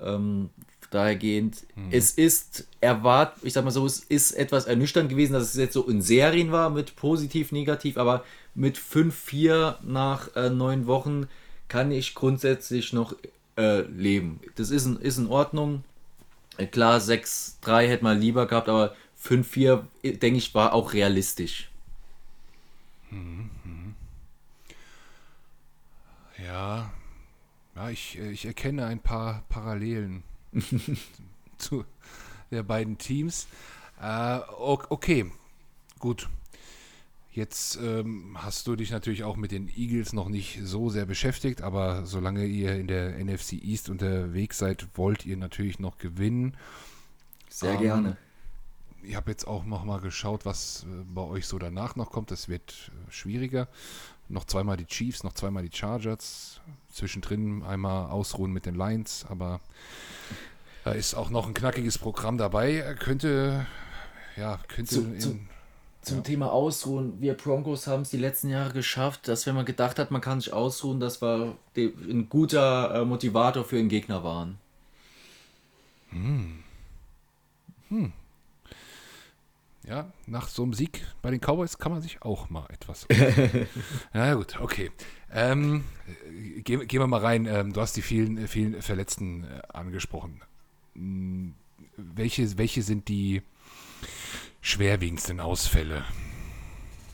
Ähm, dahergehend, mhm. es ist erwart, ich sag mal so, es ist etwas ernüchternd gewesen, dass es jetzt so in Serien war mit positiv, negativ, aber mit 5-4 nach äh, neun Wochen kann ich grundsätzlich noch äh, leben. Das ist in, ist in Ordnung. Äh, klar, 6-3 hätte man lieber gehabt, aber 5-4, äh, denke ich, war auch realistisch. Mhm. Ja, ja ich, äh, ich erkenne ein paar Parallelen zu der beiden Teams. Äh, okay, gut. Jetzt ähm, hast du dich natürlich auch mit den Eagles noch nicht so sehr beschäftigt, aber solange ihr in der NFC East unterwegs seid, wollt ihr natürlich noch gewinnen. Sehr ähm, gerne. Ich habe jetzt auch noch mal geschaut, was äh, bei euch so danach noch kommt. Das wird äh, schwieriger. Noch zweimal die Chiefs, noch zweimal die Chargers. Zwischendrin einmal ausruhen mit den Lions, aber da ist auch noch ein knackiges Programm dabei. Könnte, ja, könnte zu, in, zu, zum ja. Thema Ausruhen. Wir Broncos haben es die letzten Jahre geschafft, dass wenn man gedacht hat, man kann sich ausruhen, dass wir ein guter äh, Motivator für den Gegner waren. Hm. Hm. Ja, nach so einem Sieg bei den Cowboys kann man sich auch mal etwas. ja, gut, okay. Ähm, gehen, gehen wir mal rein. Ähm, du hast die vielen, vielen Verletzten äh, angesprochen. Hm, welche, welche sind die schwerwiegendsten Ausfälle?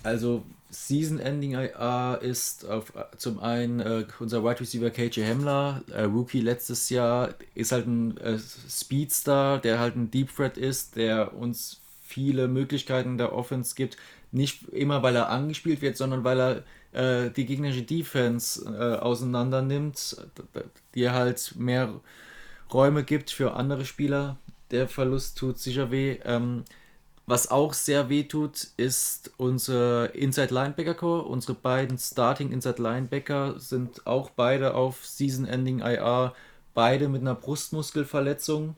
Also Season Ending IR ist auf, zum einen äh, unser Wide Receiver KJ Hamler, äh, Rookie letztes Jahr, ist halt ein äh, Speedstar, der halt ein Deep Threat ist, der uns viele Möglichkeiten der Offense gibt. Nicht immer, weil er angespielt wird, sondern weil er äh, die gegnerische Defense äh, auseinander nimmt, die halt mehr Räume gibt für andere Spieler. Der Verlust tut sicher weh. Ähm, was auch sehr weh tut, ist unser Inside Linebacker Core. Unsere beiden Starting Inside Linebacker sind auch beide auf Season Ending IR, beide mit einer Brustmuskelverletzung.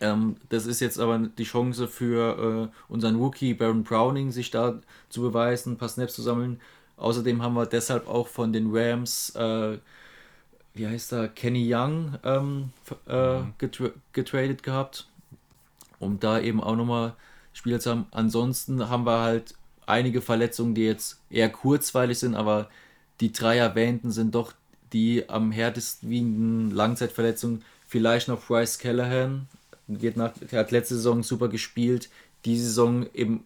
Ähm, das ist jetzt aber die Chance für äh, unseren Rookie Baron Browning, sich da zu beweisen, ein paar Snaps zu sammeln. Außerdem haben wir deshalb auch von den Rams, äh, wie heißt er, Kenny Young ähm, äh, mhm. getra getradet gehabt, um da eben auch nochmal Spieler zu haben. Ansonsten haben wir halt einige Verletzungen, die jetzt eher kurzweilig sind, aber die drei erwähnten sind doch die am härtesten wiegenden Langzeitverletzungen. Vielleicht noch Bryce Callahan, wird nach, hat letzte Saison super gespielt. Die Saison im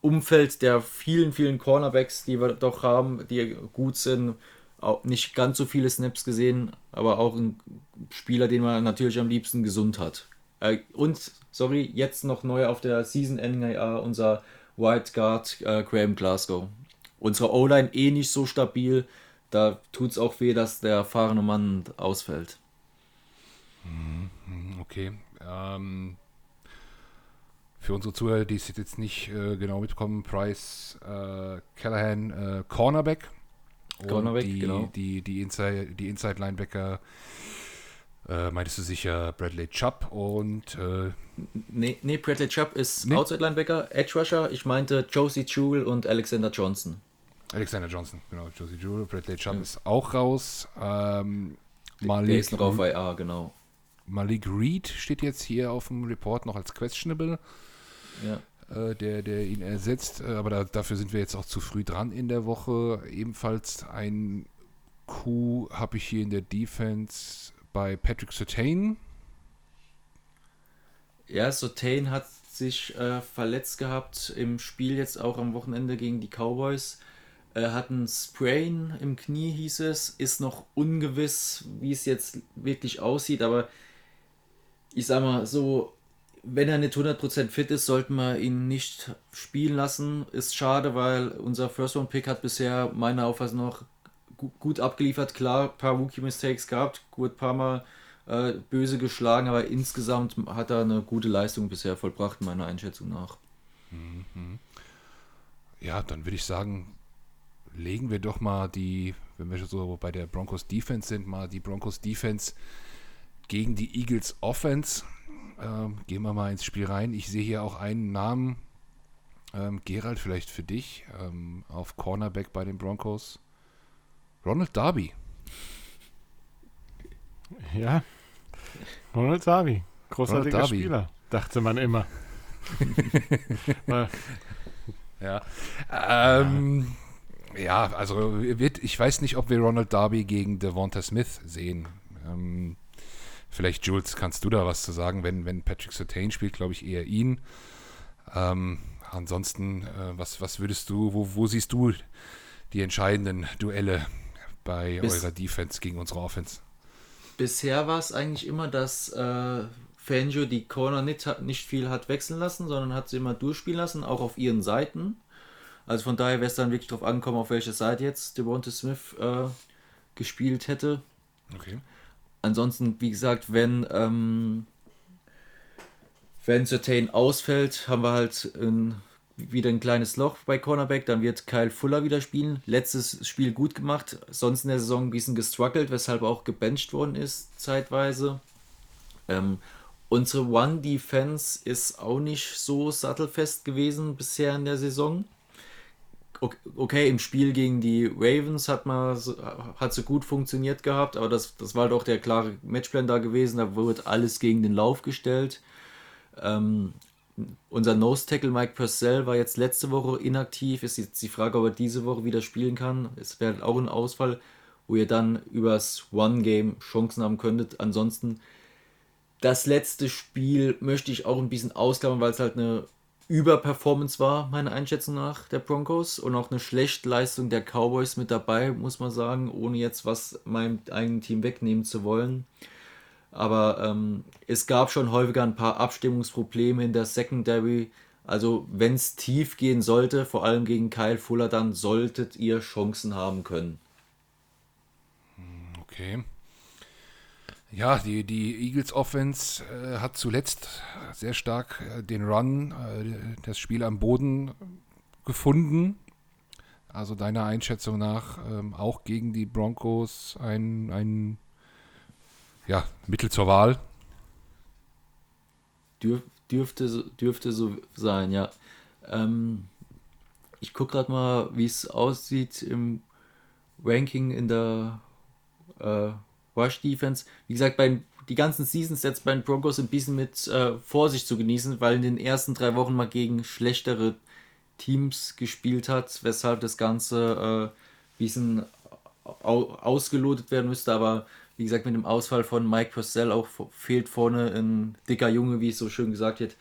Umfeld der vielen, vielen Cornerbacks, die wir doch haben, die gut sind, auch nicht ganz so viele Snaps gesehen, aber auch ein Spieler, den man natürlich am liebsten gesund hat. Äh, und, sorry, jetzt noch neu auf der Season IR unser White Guard äh, Graham Glasgow. Unsere O-Line eh nicht so stabil, da tut es auch weh, dass der erfahrene Mann ausfällt. Mhm, okay. Ähm, für unsere Zuhörer, die es jetzt nicht äh, genau mitbekommen, Price äh, Callahan äh, Cornerback. Cornerback, die, genau. Die, die, Inside, die Inside Linebacker, äh, meintest du sicher Bradley Chubb und. Äh, nee, nee, Bradley Chubb ist nee. Outside Linebacker, Edge Rusher. Ich meinte Josie Jewell und Alexander Johnson. Alexander Johnson, genau. Josie Jewell, Bradley Chubb ja. ist auch raus. Ähm, Malik, Der ist noch auf IA, genau. Malik Reed steht jetzt hier auf dem Report noch als questionable ja. äh, der, der ihn ersetzt. Äh, aber da, dafür sind wir jetzt auch zu früh dran in der Woche. Ebenfalls ein Coup habe ich hier in der Defense bei Patrick Sertain. Ja, Sertain hat sich äh, verletzt gehabt im Spiel jetzt auch am Wochenende gegen die Cowboys. Er hat einen Sprain im Knie, hieß es. Ist noch ungewiss, wie es jetzt wirklich aussieht, aber ich sag mal so, wenn er nicht 100% fit ist, sollten wir ihn nicht spielen lassen. Ist schade, weil unser First-Round-Pick hat bisher meiner Auffassung nach gut abgeliefert. Klar, ein paar Rookie-Mistakes gehabt, gut ein paar Mal äh, böse geschlagen, aber insgesamt hat er eine gute Leistung bisher vollbracht, meiner Einschätzung nach. Mhm. Ja, dann würde ich sagen, legen wir doch mal die, wenn wir so bei der Broncos Defense sind, mal die Broncos Defense gegen die Eagles Offense ähm, gehen wir mal ins Spiel rein. Ich sehe hier auch einen Namen. Ähm, Gerald, vielleicht für dich. Ähm, auf Cornerback bei den Broncos. Ronald Darby. Ja. Ronald Darby. Großartiger Ronald Darby. Spieler, dachte man immer. ja. Ähm, ja, also wird, ich weiß nicht, ob wir Ronald Darby gegen Devonta Smith sehen. Ähm, Vielleicht, Jules, kannst du da was zu sagen? Wenn, wenn Patrick Sertain spielt, glaube ich eher ihn. Ähm, ansonsten, äh, was, was würdest du, wo, wo siehst du die entscheidenden Duelle bei Bis, eurer Defense gegen unsere Offense? Bisher war es eigentlich immer, dass äh, Fangio die Corner nicht, nicht viel hat wechseln lassen, sondern hat sie immer durchspielen lassen, auch auf ihren Seiten. Also von daher wäre es dann wirklich darauf angekommen, auf welche Seite jetzt Devonta Smith äh, gespielt hätte. Okay ansonsten, wie gesagt, wenn, ähm, wenn Certain ausfällt, haben wir halt ein, wieder ein kleines Loch bei Cornerback. Dann wird Kyle Fuller wieder spielen. Letztes Spiel gut gemacht, sonst in der Saison ein bisschen gestruggelt, weshalb auch gebencht worden ist, zeitweise. Ähm, unsere One-Defense ist auch nicht so sattelfest gewesen bisher in der Saison okay, im Spiel gegen die Ravens hat man hat so gut funktioniert gehabt, aber das, das war doch der klare Matchplan da gewesen. Da wird alles gegen den Lauf gestellt. Ähm, unser Nose-Tackle Mike Purcell war jetzt letzte Woche inaktiv. Ist jetzt die Frage, ob er diese Woche wieder spielen kann. Es wäre auch ein Ausfall, wo ihr dann übers One-Game Chancen haben könntet. Ansonsten, das letzte Spiel möchte ich auch ein bisschen ausklammern, weil es halt eine Überperformance war, meiner Einschätzung nach, der Broncos und auch eine schlechte Leistung der Cowboys mit dabei, muss man sagen, ohne jetzt was meinem eigenen Team wegnehmen zu wollen. Aber ähm, es gab schon häufiger ein paar Abstimmungsprobleme in der Secondary. Also wenn es tief gehen sollte, vor allem gegen Kyle Fuller, dann solltet ihr Chancen haben können. Okay. Ja, die, die Eagles Offense äh, hat zuletzt sehr stark äh, den Run, äh, das Spiel am Boden gefunden. Also deiner Einschätzung nach ähm, auch gegen die Broncos ein, ein ja, Mittel zur Wahl. Dürf, dürfte, dürfte so sein, ja. Ähm, ich gucke gerade mal, wie es aussieht im Ranking in der äh, Rush Defense. Wie gesagt, bei die ganzen Seasons jetzt bei den Broncos ein bisschen mit äh, Vorsicht zu genießen, weil in den ersten drei Wochen mal gegen schlechtere Teams gespielt hat, weshalb das Ganze äh, ein bisschen ausgelotet werden müsste. Aber wie gesagt, mit dem Ausfall von Mike Purcell auch fehlt vorne ein dicker Junge, wie es so schön gesagt wird.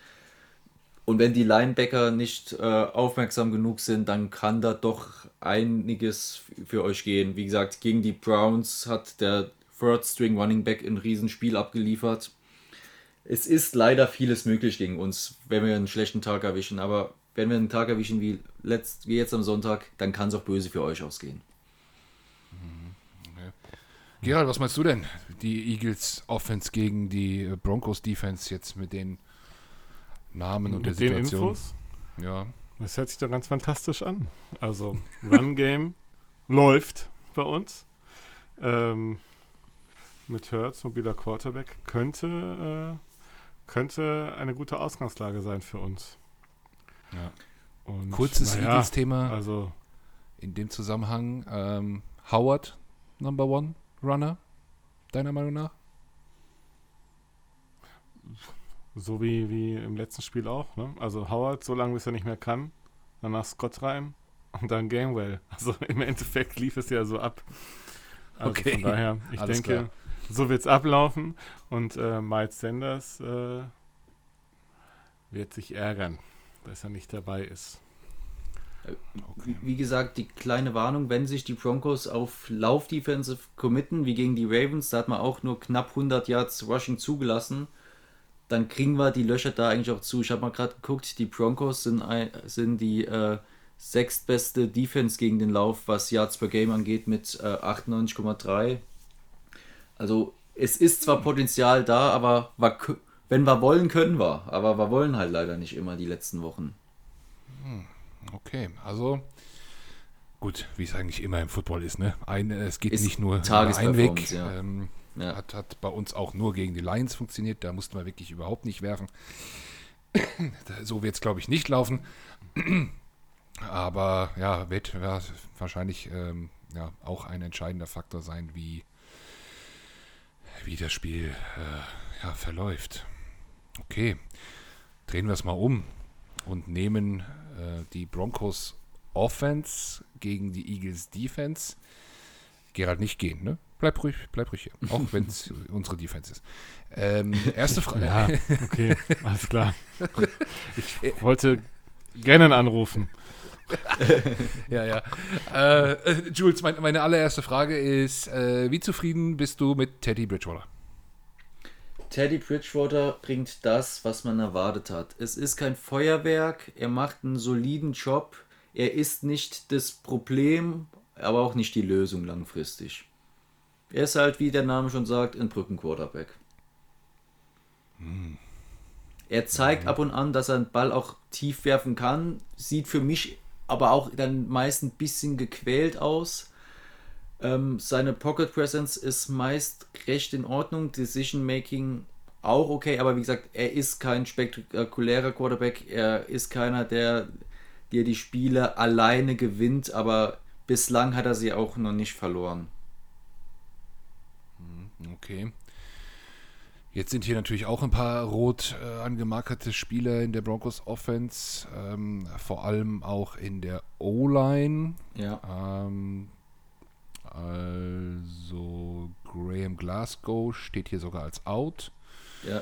Und wenn die Linebacker nicht äh, aufmerksam genug sind, dann kann da doch einiges für euch gehen. Wie gesagt, gegen die Browns hat der Third String Running Back ein Riesenspiel abgeliefert. Es ist leider vieles möglich gegen uns, wenn wir einen schlechten Tag erwischen. Aber wenn wir einen Tag erwischen wie, letzt, wie jetzt am Sonntag, dann kann es auch böse für euch ausgehen. Okay. Gerald, was meinst du denn? Die Eagles Offense gegen die Broncos Defense jetzt mit den Namen und Mit der den Situation? Infos? Ja. Das hört sich doch ganz fantastisch an. Also, Run Game läuft bei uns. Ähm, mit Hertz, mobiler Quarterback, könnte, äh, könnte eine gute Ausgangslage sein für uns. ja. Und, Kurzes naja, Eagles-Thema Also, in dem Zusammenhang. Ähm, Howard, Number One Runner, deiner Meinung nach? so wie, wie im letzten Spiel auch. Ne? Also, Howard, so lange bis er nicht mehr kann. Danach Scott rein und dann Gamewell. Also, im Endeffekt lief es ja so ab. Also Okay, Von daher, ich alles denke, klar. so wird es ablaufen. Und äh, Miles Sanders äh, wird sich ärgern, dass er nicht dabei ist. Wie, wie gesagt, die kleine Warnung, wenn sich die Broncos auf Lauf-Defensive committen, wie gegen die Ravens, da hat man auch nur knapp 100 Yards Rushing zugelassen, dann kriegen wir die Löcher da eigentlich auch zu. Ich habe mal gerade geguckt, die Broncos sind, ein, sind die äh, sechstbeste Defense gegen den Lauf, was Yards per Game angeht, mit äh, 98,3. Also es ist zwar Potenzial da, aber kö- wenn wir wollen, können wir. Aber wir wollen halt leider nicht immer die letzten Wochen. Okay, also gut, wie es eigentlich immer im Football ist, ne? Ein, es geht Ist nicht nur über einen Weg. Ja. Ähm, Ja. hat, hat bei uns auch nur gegen die Lions funktioniert. Da mussten wir wirklich überhaupt nicht werfen. so wird es, glaube ich, nicht laufen. Aber ja, wird ja, wahrscheinlich ähm, ja, auch ein entscheidender Faktor sein, wie, wie das Spiel äh, ja, verläuft. Okay, drehen wir es mal um und nehmen äh, die Broncos Offense gegen die Eagles Defense. Gerald nicht gehen, ne? Bleib ruhig, bleib ruhig hier, auch wenn es unsere Defense ist. Ähm, erste Frage. Ja, okay, alles klar. Ich wollte gerne anrufen. Ja, ja. Äh, äh, Jules, mein, meine allererste Frage ist: äh, Wie zufrieden bist du mit Teddy Bridgewater? Teddy Bridgewater bringt das, was man erwartet hat. Es ist kein Feuerwerk, er macht einen soliden Job. Er ist nicht das Problem, aber auch nicht die Lösung langfristig. Er ist halt, wie der Name schon sagt, ein Brückenquarterback. Er zeigt ab und an, dass er den Ball auch tief werfen kann. Sieht für mich aber auch dann meist ein bisschen gequält aus. Ähm, seine Pocket Presence ist meist recht in Ordnung. Decision Making auch okay, aber wie gesagt, er ist kein spektakulärer Quarterback. Er ist keiner, der dir die Spiele alleine gewinnt, aber bislang hat er sie auch noch nicht verloren. Okay. Jetzt sind hier natürlich auch ein paar rot äh, angemarkerte Spieler in der Broncos Offense, ähm, vor allem auch in der O-Line. Ja. Ähm, also Graham Glasgow steht hier sogar als out. Ja,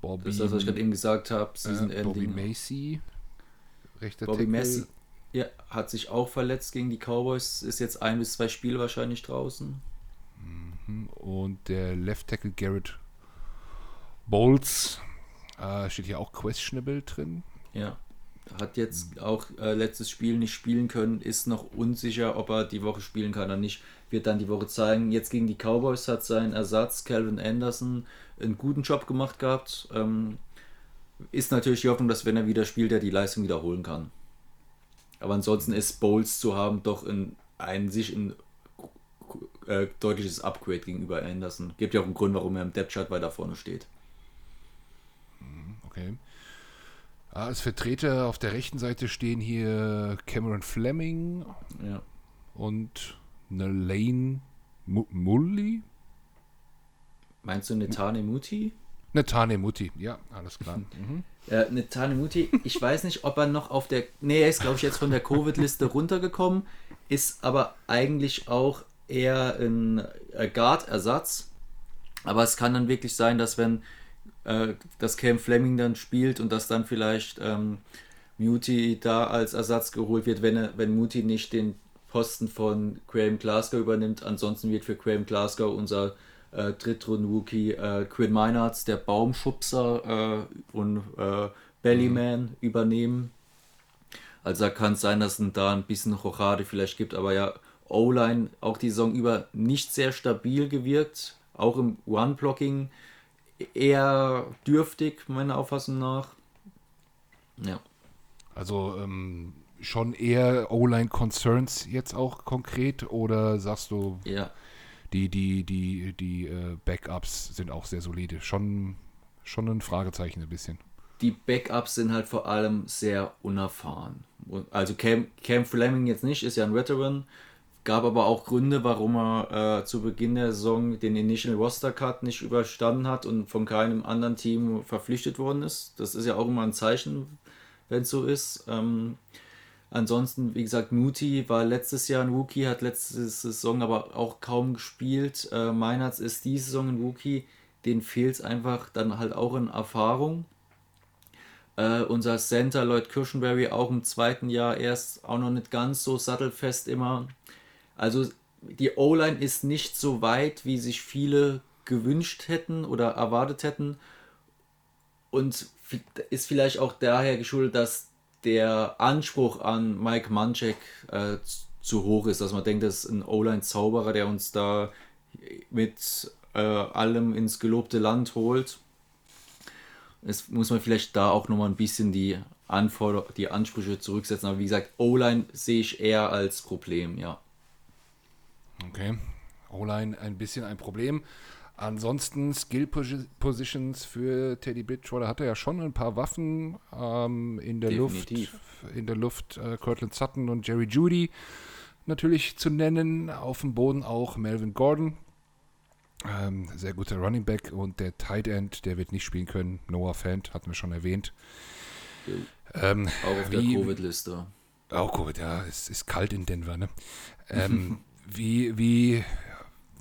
Bobby, das ist das, was ich gerade eben gesagt habe. äh, Season Bobby Ending. Macy, rechter Bobby Tackle. Messi ja, hat sich auch verletzt gegen die Cowboys. Ist jetzt ein bis zwei Spiele wahrscheinlich draußen. Mhm. Und der Left Tackle Garrett Bowles äh, steht hier auch questionable drin. Ja. Hat jetzt auch äh, letztes Spiel nicht spielen können, ist noch unsicher, ob er die Woche spielen kann oder nicht. Wird dann die Woche zeigen. Jetzt gegen die Cowboys hat sein Ersatz, Calvin Anderson, einen guten Job gemacht gehabt. Ähm, ist natürlich die Hoffnung, dass wenn er wieder spielt, er die Leistung wiederholen kann. Aber ansonsten ist Bowles zu haben doch in, ein sich ein äh, deutliches Upgrade gegenüber Anderson. Gibt ja auch einen Grund, warum er im Depth Chart weiter vorne steht. Okay. Ah, Als Vertreter auf der rechten Seite stehen hier Cameron Fleming Ja. und eine Lane Mu- Mully? Meinst du Netane Muti? Netane Mutti, ja, alles klar. Mhm. Ja, Netane Muti, ich weiß nicht, ob er noch auf der. Nee, er ist, glaube ich, jetzt von der Covid-Liste runtergekommen, ist aber eigentlich auch eher ein äh, Guard-Ersatz. Aber es kann dann wirklich sein, dass wenn äh, das Cam Fleming dann spielt und dass dann vielleicht ähm, Muti da als Ersatz geholt wird, wenn, er, wenn Muti nicht den Posten von Graham Glasgow übernimmt. Ansonsten wird für Graham Glasgow unser äh, Drittrunden-Rookie äh, Quinn Meinertz, der Baumschubser äh, und äh, Bellyman übernehmen. Also da kann es sein, dass es da ein bisschen Rochade vielleicht gibt, aber ja, O-Line auch die Saison über nicht sehr stabil gewirkt, auch im One-Blocking eher dürftig, meiner Auffassung nach. Ja. Also ähm, schon eher O-Line-Concerns jetzt auch konkret oder sagst du, Ja, die, die, die, die äh, Backups sind auch sehr solide? Schon, schon ein Fragezeichen ein bisschen. die Backups sind halt vor allem sehr unerfahren. Also Cam, Cam Fleming jetzt nicht, ist ja ein Veteran, gab aber auch Gründe, warum er äh, zu Beginn der Saison den Initial Roster Cut nicht überstanden hat und von keinem anderen Team verpflichtet worden ist. Das ist ja auch immer ein Zeichen, wenn es so ist. Ähm, ansonsten, wie gesagt, Muti war letztes Jahr ein Rookie, hat letzte Saison aber auch kaum gespielt. Äh, Meinertz ist diese Saison ein Rookie, den fehlt es einfach dann halt auch in Erfahrung. Äh, unser Center Lloyd Kirschenberry auch im zweiten Jahr erst auch noch nicht ganz so sattelfest immer. Also die O-Line ist nicht so weit, wie sich viele gewünscht hätten oder erwartet hätten. Und ist vielleicht auch daher geschuldet, dass der Anspruch an Mike Manchek äh, zu hoch ist, dass man denkt, das ist ein O-Line-Zauberer, der uns da mit äh, allem ins gelobte Land holt. Es muss man vielleicht da auch nochmal ein bisschen die Anforder die Ansprüche zurücksetzen. Aber wie gesagt, O-Line sehe ich eher als Problem, ja. Okay. O-Line ein bisschen ein Problem. Ansonsten Skill Posi- Positions für Teddy Bridgewater hat er ja schon ein paar Waffen ähm, in der Definitiv. Luft. In der Luft äh, Cortland Sutton und Jerry Judy natürlich zu nennen. Auf dem Boden auch Melvin Gordon. Ähm, sehr guter Running Back und der Tight End, der wird nicht spielen können. Noah Fant, hatten wir schon erwähnt. Ähm, Auch auf der Wie- Covid-Liste. auch gut, ja, es ist kalt in Denver, ne? Ähm, wie, wie,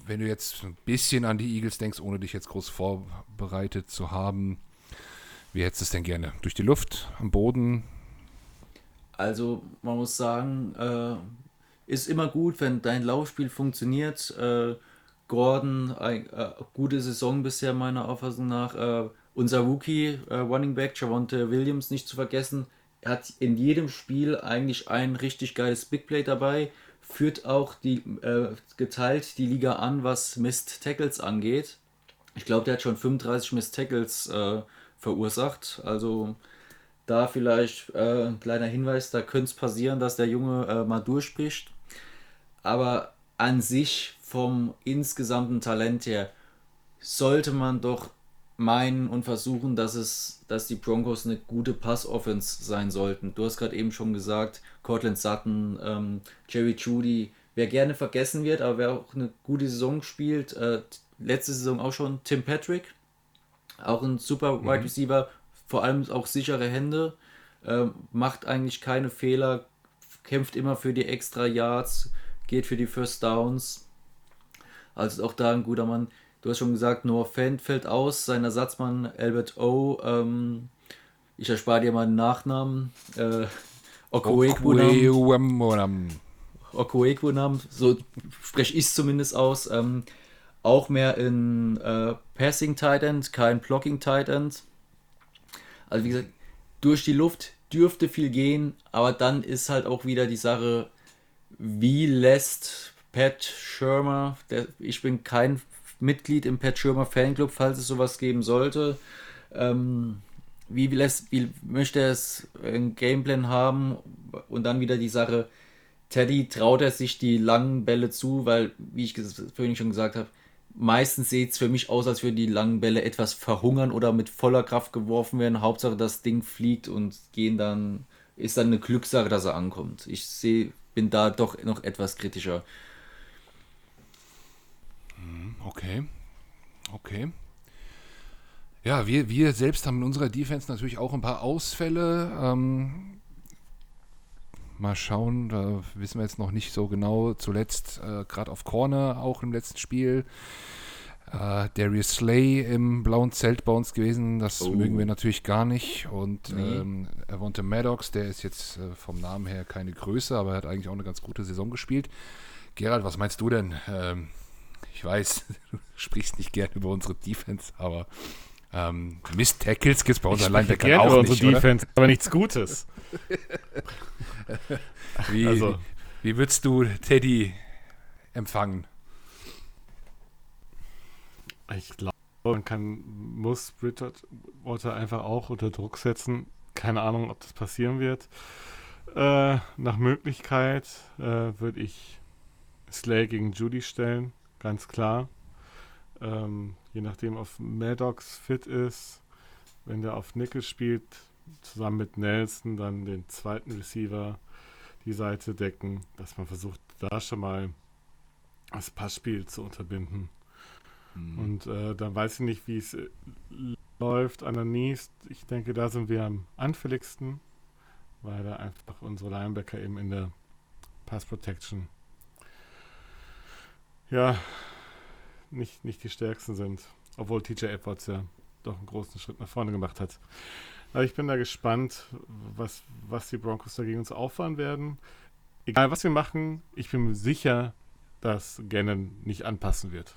wenn du jetzt ein bisschen an die Eagles denkst, ohne dich jetzt groß vorbereitet zu haben, wie hättest du es denn gerne? Durch die Luft, am Boden? Also man muss sagen, äh, ist immer gut, wenn dein Laufspiel funktioniert. Äh, Gordon, ein, äh, gute Saison bisher meiner Auffassung nach. Äh, unser Rookie äh, Running Back Javonte Williams nicht zu vergessen, hat in jedem Spiel eigentlich ein richtig geiles Big Play dabei. Führt auch die äh, geteilt die Liga an, was Missed Tackles angeht. Ich glaube, der hat schon 35 Missed Tackles äh, verursacht. Also da vielleicht äh, ein kleiner Hinweis, da könnte es passieren, dass der Junge äh, mal durchbricht. Aber an sich vom insgesamten Talent her sollte man doch meinen und versuchen, dass es, dass die Broncos eine gute Pass-Offense sein sollten. Du hast gerade eben schon gesagt, Cortland Sutton, ähm, Jerry Judy, wer gerne vergessen wird, aber wer auch eine gute Saison spielt, äh, letzte Saison auch schon Tim Patrick, Auch ein super Wide Receiver, vor allem auch sichere Hände, äh, macht eigentlich keine Fehler, kämpft immer für die extra Yards, geht für die First Downs. Also auch da ein guter Mann. Du hast schon gesagt, Noah Fent fällt aus, sein Ersatzmann Albert O. Ähm, ich erspare dir mal den Nachnamen. Äh, Okoekwunam. Okoekwunam, so spreche ich es zumindest aus. Ähm, auch mehr in äh, Passing Tight End, kein Blocking Tight End. Also wie gesagt, durch die Luft dürfte viel gehen, aber dann ist halt auch wieder die Sache, wie lässt Pat Schirmer, der, ich bin kein Mitglied im Pat Schirmer Fanclub, falls es sowas geben sollte, ähm, wie, lässt, wie möchte er es ein Gameplan haben und dann wieder die Sache, Teddy traut er sich die langen Bälle zu, weil, wie ich vorhin schon gesagt habe, meistens sieht es für mich aus, als würden die langen Bälle etwas verhungern oder mit voller Kraft geworfen werden. Hauptsache das Ding fliegt und gehen dann, ist dann eine Glückssache, dass er ankommt. Ich sehe, bin da doch noch etwas kritischer. Hm, okay. Okay. Ja, wir, wir selbst haben in unserer Defense natürlich auch ein paar Ausfälle. Ähm, mal schauen, da wissen wir jetzt noch nicht so genau. Zuletzt äh, gerade auf Corner auch im letzten Spiel. Äh, Darius Slay im blauen Zelt bei uns gewesen, das oh. mögen wir natürlich gar nicht. Und nee. ähm, Avonte Maddox, der ist jetzt äh, vom Namen her keine Größe, aber er hat eigentlich auch eine ganz gute Saison gespielt. Gerald, was meinst du denn? Ähm, ich weiß, du sprichst nicht gern über unsere Defense, aber ähm, Mist Tackles gibt es bei unseren Linebackern auch über nicht, unsere Defense, oder? aber nichts Gutes. wie, also. wie würdest du Teddy empfangen? Ich glaube, man kann, muss Bridgewater einfach auch unter Druck setzen. Keine Ahnung, ob das passieren wird. Äh, nach Möglichkeit äh, würde ich Slay gegen Judy stellen, ganz klar. Ähm, je nachdem, ob Maddox fit ist. Wenn der auf Nickel spielt, zusammen mit Nelson, dann den zweiten Receiver die Seite decken, dass man versucht, da schon mal das Passspiel zu unterbinden. Mhm. Und äh, dann weiß ich nicht, wie es äh, läuft. Ananis, ich denke, da sind wir am anfälligsten, weil da einfach unsere Linebacker eben in der Pass Protection ja nicht, nicht die stärksten sind. Obwohl TJ Edwards ja doch einen großen Schritt nach vorne gemacht hat. Aber ich bin da gespannt, was, was die Broncos dagegen uns auffahren werden. Egal was wir machen, ich bin mir sicher, dass Gannon nicht anpassen wird.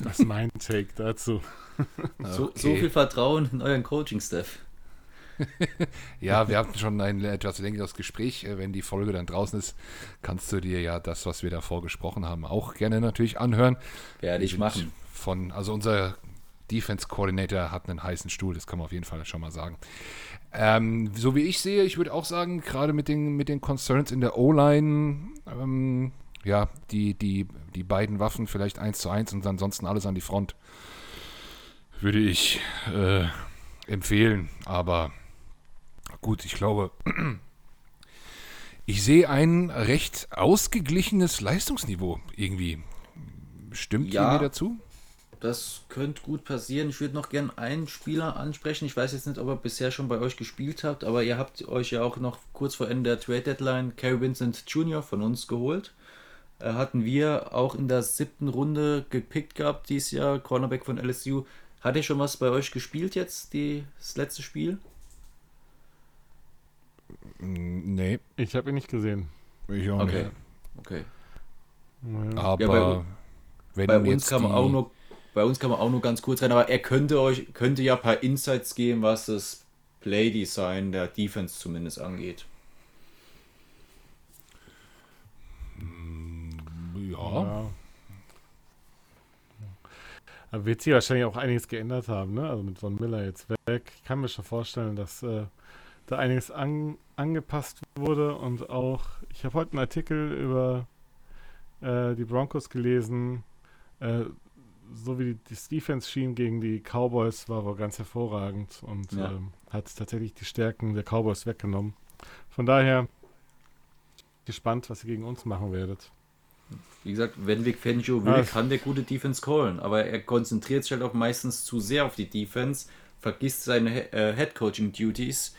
Das ist mein Take dazu. So, okay. so viel Vertrauen in euren Coaching-Staff. ja, wir hatten schon ein etwas längeres Gespräch. Äh, wenn die Folge dann draußen ist, kannst du dir ja das, was wir davor gesprochen haben, auch gerne natürlich anhören. Werde ich machen. Von, also unser Defense Coordinator hat einen heißen Stuhl, das kann man auf jeden Fall schon mal sagen. Ähm, so wie ich sehe, ich würde auch sagen, gerade mit den, mit den Concerns in der O-Line, ähm, ja, die, die, die beiden Waffen vielleicht eins zu eins und ansonsten alles an die Front, würde ich äh, empfehlen. Aber gut, ich glaube, ich sehe ein recht ausgeglichenes Leistungsniveau irgendwie. Stimmt ja, ihr mir dazu? Das könnte gut passieren. Ich würde noch gern einen Spieler ansprechen. Ich weiß jetzt nicht, ob er bisher schon bei euch gespielt habt, aber ihr habt euch ja auch noch kurz vor Ende der Trade Deadline Kerry Vincent Jr. von uns geholt. Äh, hatten wir auch in der siebten Runde gepickt gehabt dieses Jahr, Cornerback von LSU. Hat er schon was bei euch gespielt jetzt, die, das letzte Spiel? Nee. Ich habe ihn nicht gesehen. Ich auch okay. nicht. Okay. Aber ja, bei, bei uns kann man auch nur bei uns kann man auch nur ganz kurz rein, aber er könnte euch könnte ja ein paar Insights geben, was das Playdesign der Defense zumindest angeht. Ja. ja. Aber wird sich wahrscheinlich auch einiges geändert haben, ne? Also mit Von Miller jetzt weg. Ich kann mir schon vorstellen, dass äh, da einiges an, angepasst wurde und auch, ich habe heute einen Artikel über äh, die Broncos gelesen, äh, so wie die, die Defense schien gegen die Cowboys war wohl ganz hervorragend und ja. ähm, hat tatsächlich die Stärken der Cowboys weggenommen. Von daher gespannt, was ihr gegen uns machen werdet. Wie gesagt, wenn Vic Fangio will, Ah. kann der gute Defense callen, aber er konzentriert sich halt auch meistens zu sehr auf die Defense, vergisst seine äh, Head Coaching Duties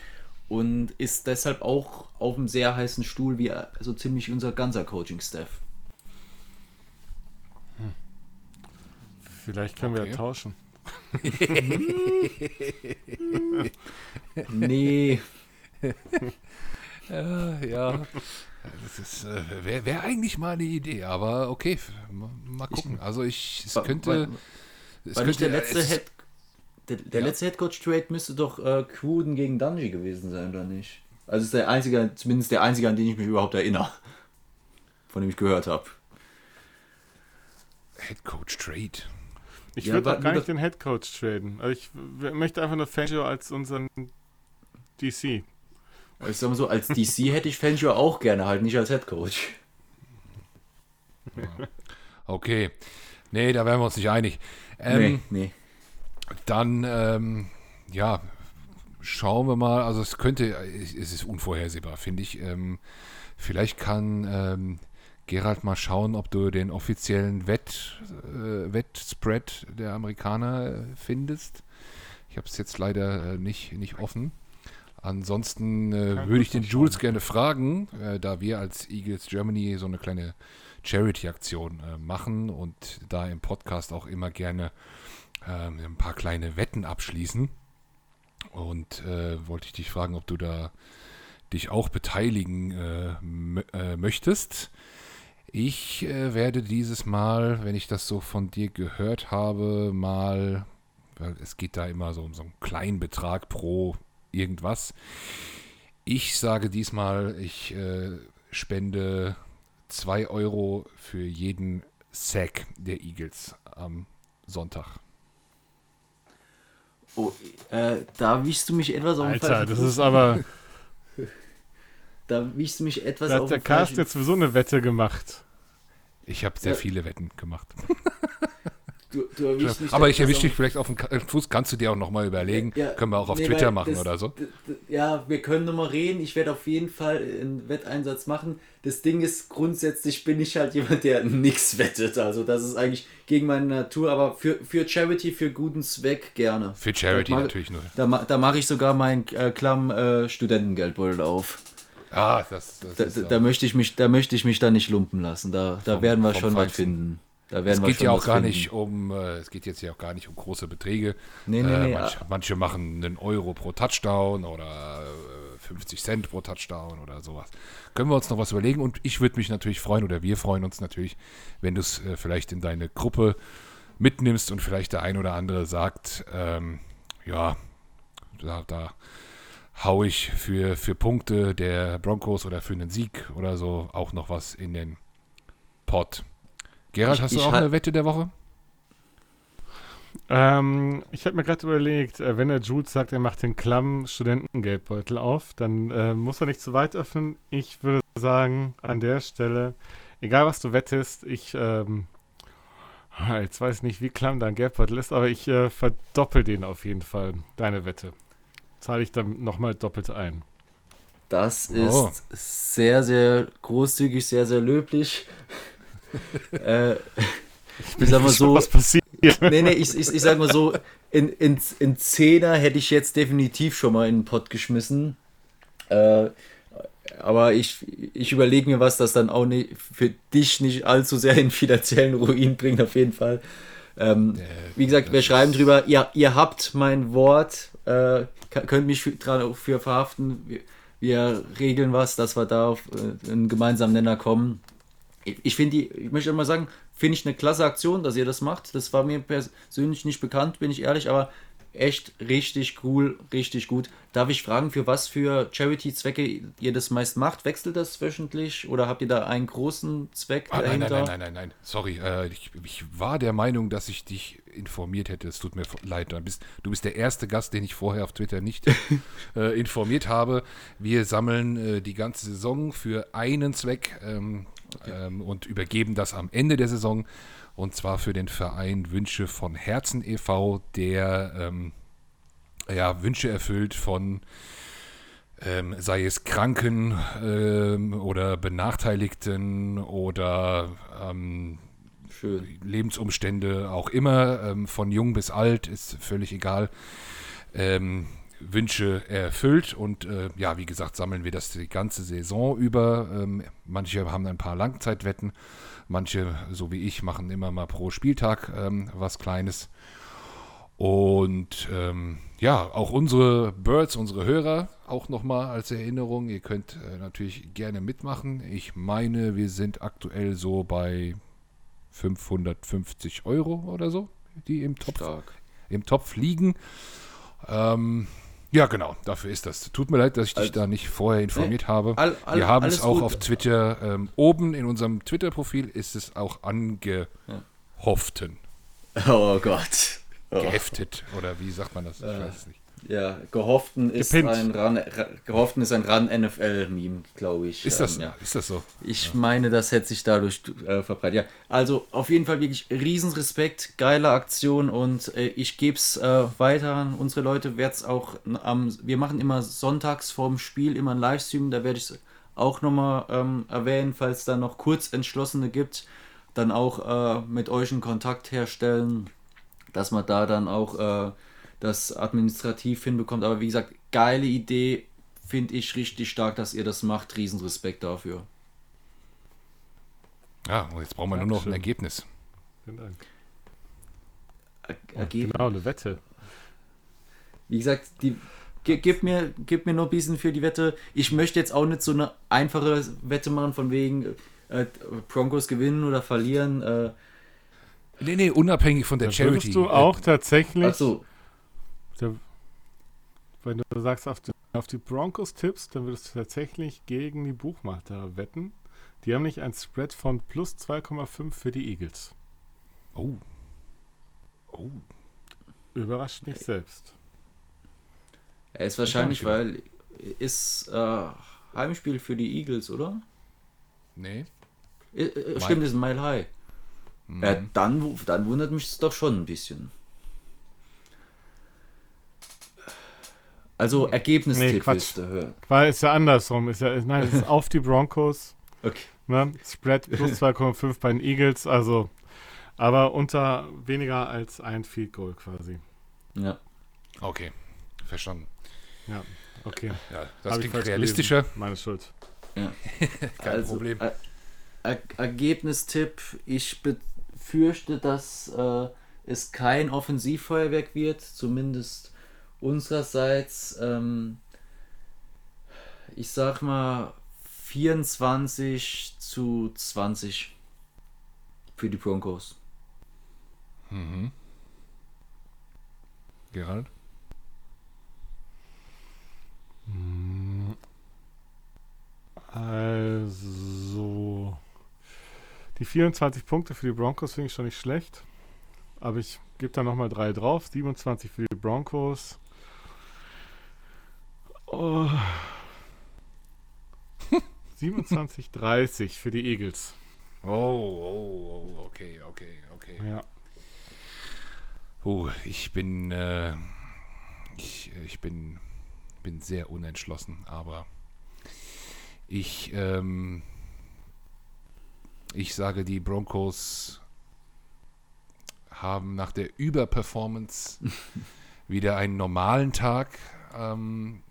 und ist deshalb auch auf einem sehr heißen Stuhl wie äh, so ziemlich unser ganzer Coaching Staff. Vielleicht können wir Okay. ja tauschen. Nee, Ja, ja. Das ist, äh, wäre wär eigentlich mal eine Idee, aber okay, mal, gucken. Also ich, es könnte, wa- es War nicht könnte, der letzte es- Head der, der Ja. letzte Headcoach-Trade müsste doch äh, Cruden gegen Dungy gewesen sein, oder nicht? Also ist der einzige, zumindest der einzige, an den ich mich überhaupt erinnere. Von dem ich gehört habe. Head Coach Trade. Ich Ja, würde auch gar nicht den Head Coach traden. Also ich möchte einfach nur Fangio als unseren DC. Ich sag mal so, als DC hätte ich Fangio auch gerne, halt nicht als Headcoach. Okay. Nee, da wären wir uns nicht einig. Ähm, nee, nee. Dann, ähm, ja, schauen wir mal. Also es könnte, es ist unvorhersehbar, finde ich. Ähm, vielleicht kann ähm, Gerald mal schauen, ob du den offiziellen Wett, äh, Wettspread der Amerikaner findest. Ich habe es jetzt leider äh, nicht, nicht offen. Ansonsten äh, würde ich den Jules schauen. gerne fragen, äh, da wir als Eagles Germany so eine kleine Charity-Aktion äh, machen und da im Podcast auch immer gerne ähm, ein paar kleine Wetten abschließen. Und äh, wollte ich dich fragen, ob du da dich auch beteiligen äh, äh, möchtest. Ich äh, werde dieses Mal, wenn ich das so von dir gehört habe, mal, weil es geht da immer so um so einen kleinen Betrag pro irgendwas. Ich sage diesmal, ich äh, spende 2 Euro für jeden Sack der Eagles am Sonntag. Oh, äh, da wischst du mich etwas auf den Alter, das ist aber. Da wischst du mich etwas Da auf hat der den Carsten falschen jetzt sowieso eine Wette gemacht. Ich habe sehr Ja. viele Wetten gemacht. Du, du erwischst mich Aber ich erwische dich vielleicht auf den Ka- Fuß. Kannst du dir auch nochmal überlegen. Ja, Können wir auch auf nee, Twitter machen das- oder so. Ja, wir können nochmal reden. Ich werde auf jeden Fall einen Wetteinsatz machen. Das Ding ist, grundsätzlich bin ich halt jemand, der nichts wettet. Also das ist eigentlich gegen meine Natur, aber für, für Charity, für guten Zweck gerne. Für Charity mach- natürlich nur. Da, da mache ich sogar meinen äh, klamm äh, Studentengeldbeutel auf. Ah, das, das Da, ist da, da möchte ich mich, da möchte ich mich da nicht lumpen lassen. Da, da Vom- werden wir schon was Feinsten. finden. Da es werden wir geht ja auch gar finden. nicht um, äh, es geht jetzt ja auch gar nicht um große Beträge. Nee, nee, äh, nee. manche, manche machen einen Euro pro Touchdown oder äh, 50 Cent pro Touchdown oder sowas. Können wir uns noch was überlegen und ich würde mich natürlich freuen oder wir freuen uns natürlich, wenn du es äh, vielleicht in deine Gruppe mitnimmst und vielleicht der ein oder andere sagt, ähm, ja, da, da hau ich für, für Punkte der Broncos oder für einen Sieg oder so auch noch was in den Pot. Gerald, Ich- hast du auch eine Wette der Woche? Ähm, ich habe mir gerade überlegt, äh, wenn der Jules sagt, er macht den klammen Studentengeldbeutel auf, dann äh, muss er nicht zu weit öffnen. Ich würde sagen, an der Stelle, egal was du wettest, ich, ähm, ah, jetzt weiß ich nicht, wie klamm dein Geldbeutel ist, aber ich äh, verdoppel den auf jeden Fall, deine Wette. Zahle ich dann nochmal doppelt ein. Das ist Oh. sehr, sehr großzügig, sehr, sehr löblich. Äh, ich sag mal so, Was passiert? nee, nee, ich, ich, ich sag mal so, in, in, in Zehner hätte ich jetzt definitiv schon mal in den Pott geschmissen. Äh, aber ich, ich überlege mir was, das dann auch nicht, für dich nicht allzu sehr in finanziellen Ruin bringt, auf jeden Fall. Ähm, Äh, wie gesagt, wir schreiben drüber, ihr, ihr habt mein Wort, äh, könnt mich für, dran für verhaften. Wir, wir regeln was, dass wir da auf äh, einen gemeinsamen Nenner kommen. Ich, finde die, ich möchte mal sagen, finde ich eine klasse Aktion, dass ihr das macht. Das war mir persönlich nicht bekannt, bin ich ehrlich, aber echt richtig cool, richtig gut. Darf ich fragen, für was für Charity-Zwecke ihr das meist macht? Wechselt das wöchentlich oder habt ihr da einen großen Zweck Ah, nein, dahinter? nein, nein, nein, nein, nein. Sorry, äh, ich, ich war der Meinung, dass ich dich informiert hätte. Es tut mir leid. Du bist, du bist der erste Gast, den ich vorher auf Twitter nicht äh, informiert habe. Wir sammeln äh, die ganze Saison für einen Zweck ähm, ähm, und übergeben das am Ende der Saison. Und zwar für den Verein Wünsche von Herzen e.V., der ähm, ja, Wünsche erfüllt von ähm, sei es Kranken ähm, oder Benachteiligten oder ähm. Lebensumstände auch immer, ähm, von jung bis alt, ist völlig egal. Ähm, Wünsche erfüllt und äh, ja, wie gesagt, sammeln wir das die ganze Saison über. Ähm, manche haben ein paar Langzeitwetten, manche, so wie ich, machen immer mal pro Spieltag ähm, was Kleines. Und ähm, ja, auch unsere Birds, unsere Hörer, auch nochmal als Erinnerung, ihr könnt äh, natürlich gerne mitmachen. Ich meine, wir sind aktuell so bei 550 Euro oder so, die im Topf, Stark. im Topf liegen. Ähm, ja, genau, dafür ist das. Tut mir leid, dass ich dich Also- da nicht vorher informiert habe. All, all, Wir haben es auch gut. auf Twitter. Ähm, oben in unserem Twitter-Profil ist es auch angehofften. Oh Gott. Oh. Geheftet. Oder wie sagt man das? Ich Äh, weiß es nicht. Ja, gehofften ist Gepinnt. ein Ran, Ra, gehofften ist ein Ran NFL Meme, glaube ich. Ist das, Ähm, ja. ist das so? Ich meine, das hätte sich dadurch äh, verbreitet. Ja, also auf jeden Fall wirklich Riesenrespekt, geile Aktion und äh, ich gebe es äh, weiter an unsere Leute. Werd's auch am, wir machen immer sonntags vorm Spiel immer einen Livestream, da werde ich es auch nochmal ähm, erwähnen, falls da noch Kurzentschlossene gibt, dann auch äh, mit euch einen Kontakt herstellen, dass man da dann auch äh, das administrativ hinbekommt. Aber wie gesagt, geile Idee, finde ich richtig stark, dass ihr das macht. Riesenrespekt dafür. Ja, und jetzt brauchen wir nur noch ein. Ergebnis. Vielen Dank. Er- Ergebnis. Genau, eine Wette. Wie gesagt, die, gi- gib, mir, gib mir nur ein bisschen für die Wette. Ich möchte jetzt auch nicht so eine einfache Wette machen, von wegen äh, Broncos gewinnen oder verlieren. Äh, Nee, nee, unabhängig von der Da Charity. würdest du Äh, auch tatsächlich, achso, der, wenn du sagst, auf die, auf die Broncos tippst, dann würdest du tatsächlich gegen die Buchmacher wetten. Die haben nicht ein Spread von plus 2,5 für die Eagles. Oh. Oh. Überrascht mich selbst. er ist wahrscheinlich, weil ist äh, Heimspiel für die Eagles, oder? Nee. Äh, äh, stimmt, ist ein Mile High. Mhm. Ja, dann, dann wundert mich es doch schon ein bisschen. Also Nee, Ergebnistipp Quatsch. willst du hören. Weil ist ja andersrum. Ist ja, nein, es ist auf die Broncos. Okay. Ne? Spread plus 2,5 bei den Eagles. Also, aber unter weniger als ein Field Goal quasi. Ja. Okay, verstanden. Ja, okay. Ja, Hab das ich klingt realistischer. gelesen. Meine Schuld. Kein Problem. Er Er Ergebnistipp, ich befürchte, dass äh, es kein Offensivfeuerwerk wird, zumindest unsererseits. Ähm, ich sag mal 24 zu 20 für die Broncos. Mhm. Gerald? Also, die 24 Punkte für die Broncos finde ich schon nicht schlecht. Aber ich gebe da nochmal drei drauf. 27 für die Broncos. Oh. 27, 30 für die Eagles. Oh, oh, oh, okay, okay, okay. Ja. Oh, ich bin, äh, ich, ich bin, bin sehr unentschlossen, aber ich, ähm, ich sage, die Broncos haben nach der Überperformance wieder einen normalen Tag ähm,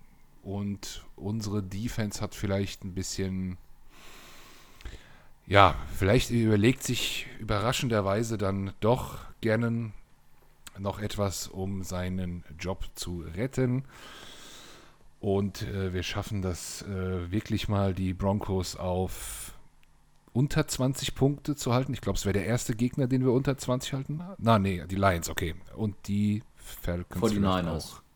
und unsere Defense hat vielleicht ein bisschen, ja, vielleicht überlegt sich überraschenderweise dann doch gerne noch etwas, um seinen Job zu retten. Und äh, wir schaffen das äh, wirklich mal, die Broncos auf unter 20 Punkte zu halten. Ich glaube, es wäre der erste Gegner, den wir unter 20 halten. Na, nee, die Lions, okay. Und die Falcons 49ers. vielleicht auch.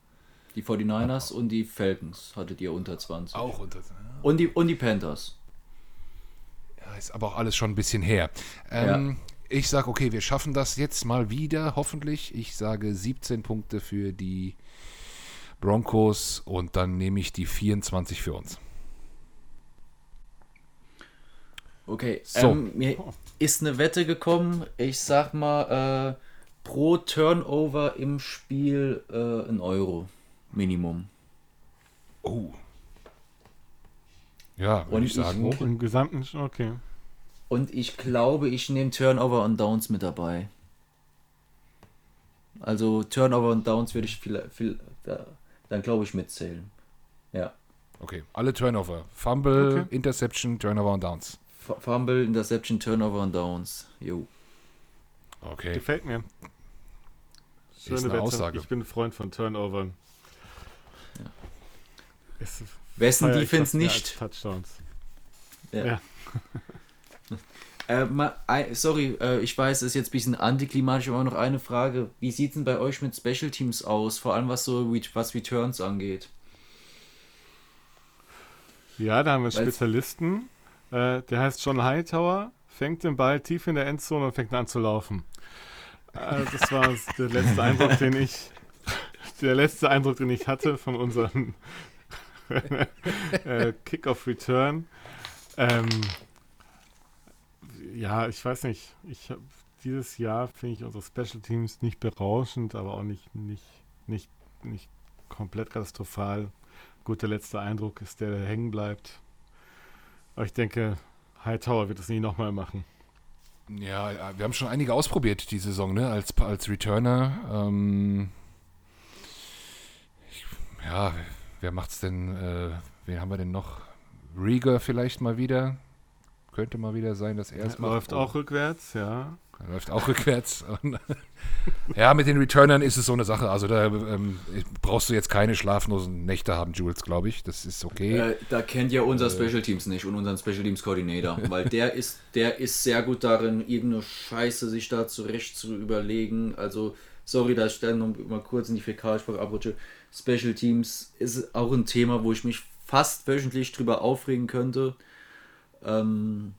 Die 49ers und die Falcons hattet ihr unter 20. Auch unter. Und die, und die Panthers. Ja, ist aber auch alles schon ein bisschen her. Ähm, Ich sage, okay, wir schaffen das jetzt mal wieder, hoffentlich. Ich sage 17 Punkte für die Broncos und dann nehme ich die 24 für uns. Okay, So. ähm, mir ist eine Wette gekommen. Ich sag mal, äh, pro Turnover im Spiel äh, ein Euro. Minimum. Oh. Ja, würde ich ich sagen. Hoch im Gesamten, okay. Und ich glaube, ich nehme Turnover und Downs mit dabei. Also Turnover und Downs würde ich viel, viel, da- dann glaube ich mitzählen. Ja. Okay, alle Turnover. Fumble, Okay. Interception, Turnover und Downs. F- Fumble, Interception, Turnover und Downs. Jo. Okay. Gefällt mir. Ist eine Wette. Aussage. Ich bin ein Freund von Turnovern. Es Wessen Defense nicht? Touchdowns. Ja. Ja. Äh, mal, sorry, äh, ich weiß, es ist jetzt ein bisschen antiklimatisch, aber noch eine Frage. Wie sieht es denn bei euch mit Special Teams aus? Vor allem was so was Returns angeht. Ja, da haben wir einen Weil's- Spezialisten. Äh, der heißt John Hightower, fängt den Ball tief in der Endzone und fängt an zu laufen. Äh, das war der letzte Eindruck, den ich, der letzte Eindruck, den ich hatte von unserem äh, Kick-off Return. Ähm, ja, ich weiß nicht. Ich hab, dieses Jahr finde ich unsere Special Teams nicht berauschend, aber auch nicht, nicht, nicht, nicht komplett katastrophal. Gut, der letzte Eindruck ist der, der hängen bleibt. Aber ich denke, Hightower wird es nie nochmal machen. Ja, ja, wir haben schon einige ausprobiert die Saison, ne? Als, als Returner. Ähm, ich, ja, wer macht's denn? Äh, wen haben wir denn noch? Rieger vielleicht mal wieder. Könnte mal wieder sein, dass er es macht. Läuft Oh, auch rückwärts, ja. er Läuft auch rückwärts. Ja, mit den Returnern ist es so eine Sache. Also da ähm, brauchst du jetzt keine schlaflosen Nächte haben, Jules, glaube ich. Das ist okay. Äh, da kennt ihr unser Special Teams nicht und unseren Special Teams Koordinator, weil der ist, der ist sehr gut darin, irgendeine Scheiße sich da zurecht zu überlegen. Also, sorry, dass ich dann noch mal kurz in die Fäkalsprache abrutsche. Special Teams ist auch ein Thema, wo ich mich fast wöchentlich drüber aufregen könnte. Ähm,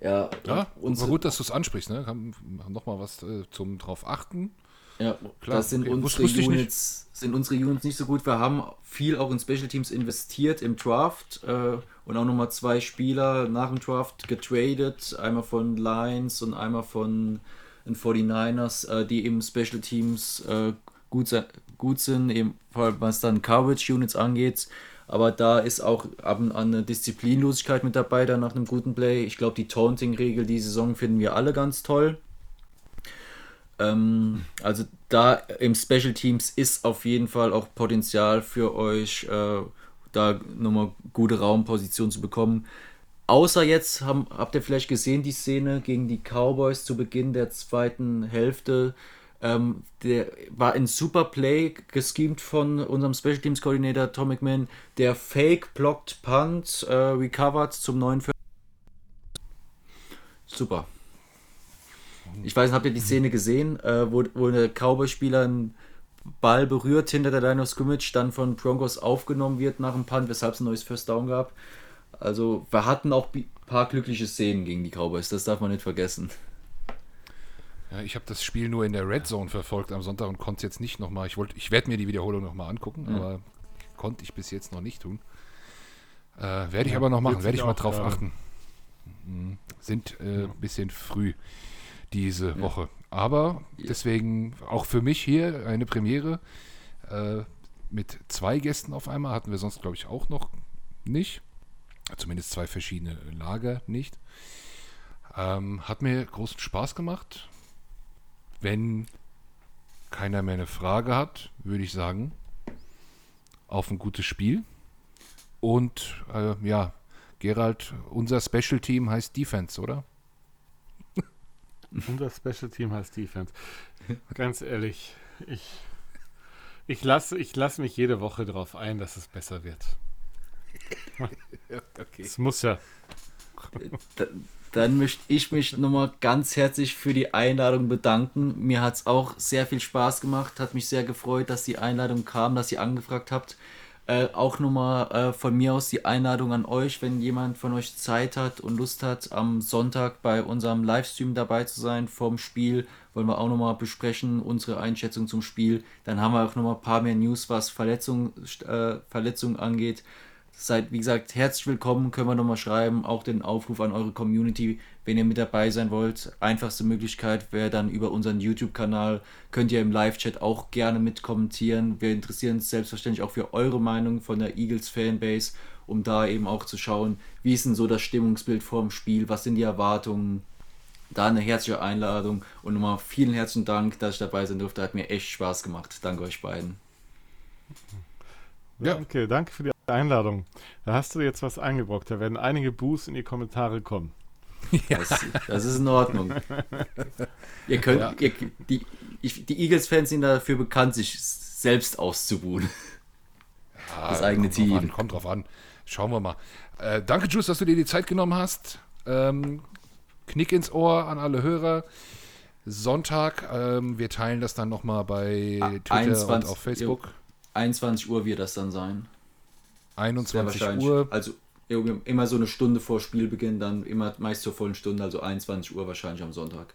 ja, ja, war unsere- gut, dass du es ansprichst. Ne? Nochmal was äh, zum drauf achten. Ja, Klar, das sind okay. Unsere. Units, sind unsere Units nicht so gut. Wir haben viel auch in Special Teams investiert im Draft äh, und auch nochmal zwei Spieler nach dem Draft getradet. Einmal von Lions und einmal von den 49ers, äh, die eben Special Teams äh, gut, gut sind, eben vor allem was dann Coverage Units angeht. Aber da ist auch ab und an eine Disziplinlosigkeit mit dabei, dann nach einem guten Play. Ich glaube, die Taunting-Regel die Saison finden wir alle ganz toll. Ähm, also da im Special Teams ist auf jeden Fall auch Potenzial für euch, äh, da nochmal gute Raumposition zu bekommen. Außer jetzt haben, habt ihr vielleicht gesehen die Szene gegen die Cowboys zu Beginn der zweiten Hälfte. Ähm, der war ein super Play geschemt von unserem Special Teams Koordinator Tom McMahon, der Fake blockt Punt, äh, recovered zum 49. Super. Ich weiß nicht, habt ihr die Szene gesehen, äh, wo, wo der Cowboy-Spieler einen Ball berührt hinter der Line of Scrimmage, dann von Broncos aufgenommen wird nach dem Punt, weshalb es ein neues First Down gab. Also wir hatten auch ein paar glückliche Szenen gegen die Cowboys, das darf man nicht vergessen. Ja, ich habe das Spiel nur in der Red Zone verfolgt am Sonntag und konnte es jetzt nicht nochmal. Ich, wollt- ich werde mir die Wiederholung nochmal angucken, Ja. aber konnte ich bis jetzt noch nicht tun. Äh, werde ich Ja, aber noch machen, werde ich mal drauf gerade. achten. Mhm. Sind ein äh, bisschen früh diese Ja. Woche. Aber deswegen auch für mich hier eine Premiere äh, mit zwei Gästen auf einmal. Hatten wir sonst, glaube ich, auch noch nicht. Zumindest zwei verschiedene Lager nicht. Ähm, hat mir großen Spaß gemacht. Wenn keiner mehr eine Frage hat, würde ich sagen, auf ein gutes Spiel. Und äh, ja, Gerald, unser Special Team heißt Defense, oder? Unser Special Team heißt Defense. Ganz ehrlich, ich, ich lasse ich lass mich jede Woche darauf ein, dass es besser wird. Okay. Es muss ja. Da, dann möchte ich mich nochmal ganz herzlich für die Einladung bedanken. Mir hat es auch sehr viel Spaß gemacht, hat mich sehr gefreut, dass die Einladung kam, dass ihr angefragt habt. Äh, auch nochmal äh, von mir aus die Einladung an euch, wenn jemand von euch Zeit hat und Lust hat, am Sonntag bei unserem Livestream dabei zu sein vom Spiel, wollen wir auch nochmal besprechen, unsere Einschätzung zum Spiel. Dann haben wir auch nochmal ein paar mehr News, was Verletzung, äh, Verletzungen angeht. Seid, wie gesagt, herzlich willkommen, können wir nochmal schreiben. Auch den Aufruf an eure Community, wenn ihr mit dabei sein wollt. Einfachste Möglichkeit wäre dann über unseren YouTube-Kanal. Könnt ihr im Live-Chat auch gerne mit kommentieren. Wir interessieren uns selbstverständlich auch für eure Meinung von der Eagles-Fanbase um da eben auch zu schauen, wie ist denn so das Stimmungsbild vorm Spiel, was sind die Erwartungen. Da eine herzliche Einladung und nochmal vielen herzlichen Dank, dass ich dabei sein durfte. Hat mir echt Spaß gemacht. Danke euch beiden. Ja. Danke, danke für die Einladung. Da hast du jetzt was eingebrockt. Da werden einige Boos in die Kommentare kommen. Ja. Das, das, ist in Ordnung. ihr könnt, ja. ihr, die, die Eagles-Fans sind dafür bekannt, sich selbst auszubuhen. Ja, das eigene kommt Team. Drauf an, kommt drauf an. Schauen wir mal. Äh, danke, Juice, dass du dir die Zeit genommen hast. Ähm, Knick ins Ohr an alle Hörer. Sonntag, ähm, wir teilen das dann nochmal bei Twitter 21, und auf Facebook. 21 Uhr wird das dann sein. 21 Uhr. Also immer so eine Stunde vor Spielbeginn, dann immer meist zur vollen Stunde, also 21 Uhr wahrscheinlich am Sonntag.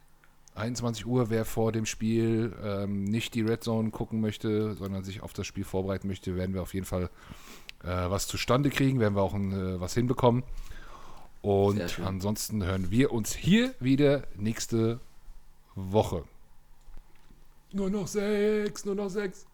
21 Uhr, wer vor dem Spiel ähm, nicht die Red Zone gucken möchte, sondern sich auf das Spiel vorbereiten möchte, werden wir auf jeden Fall äh, was zustande kriegen, werden wir auch ein, äh, was hinbekommen. Und ansonsten hören wir uns hier wieder nächste Woche. Nur noch sechs, nur noch sechs.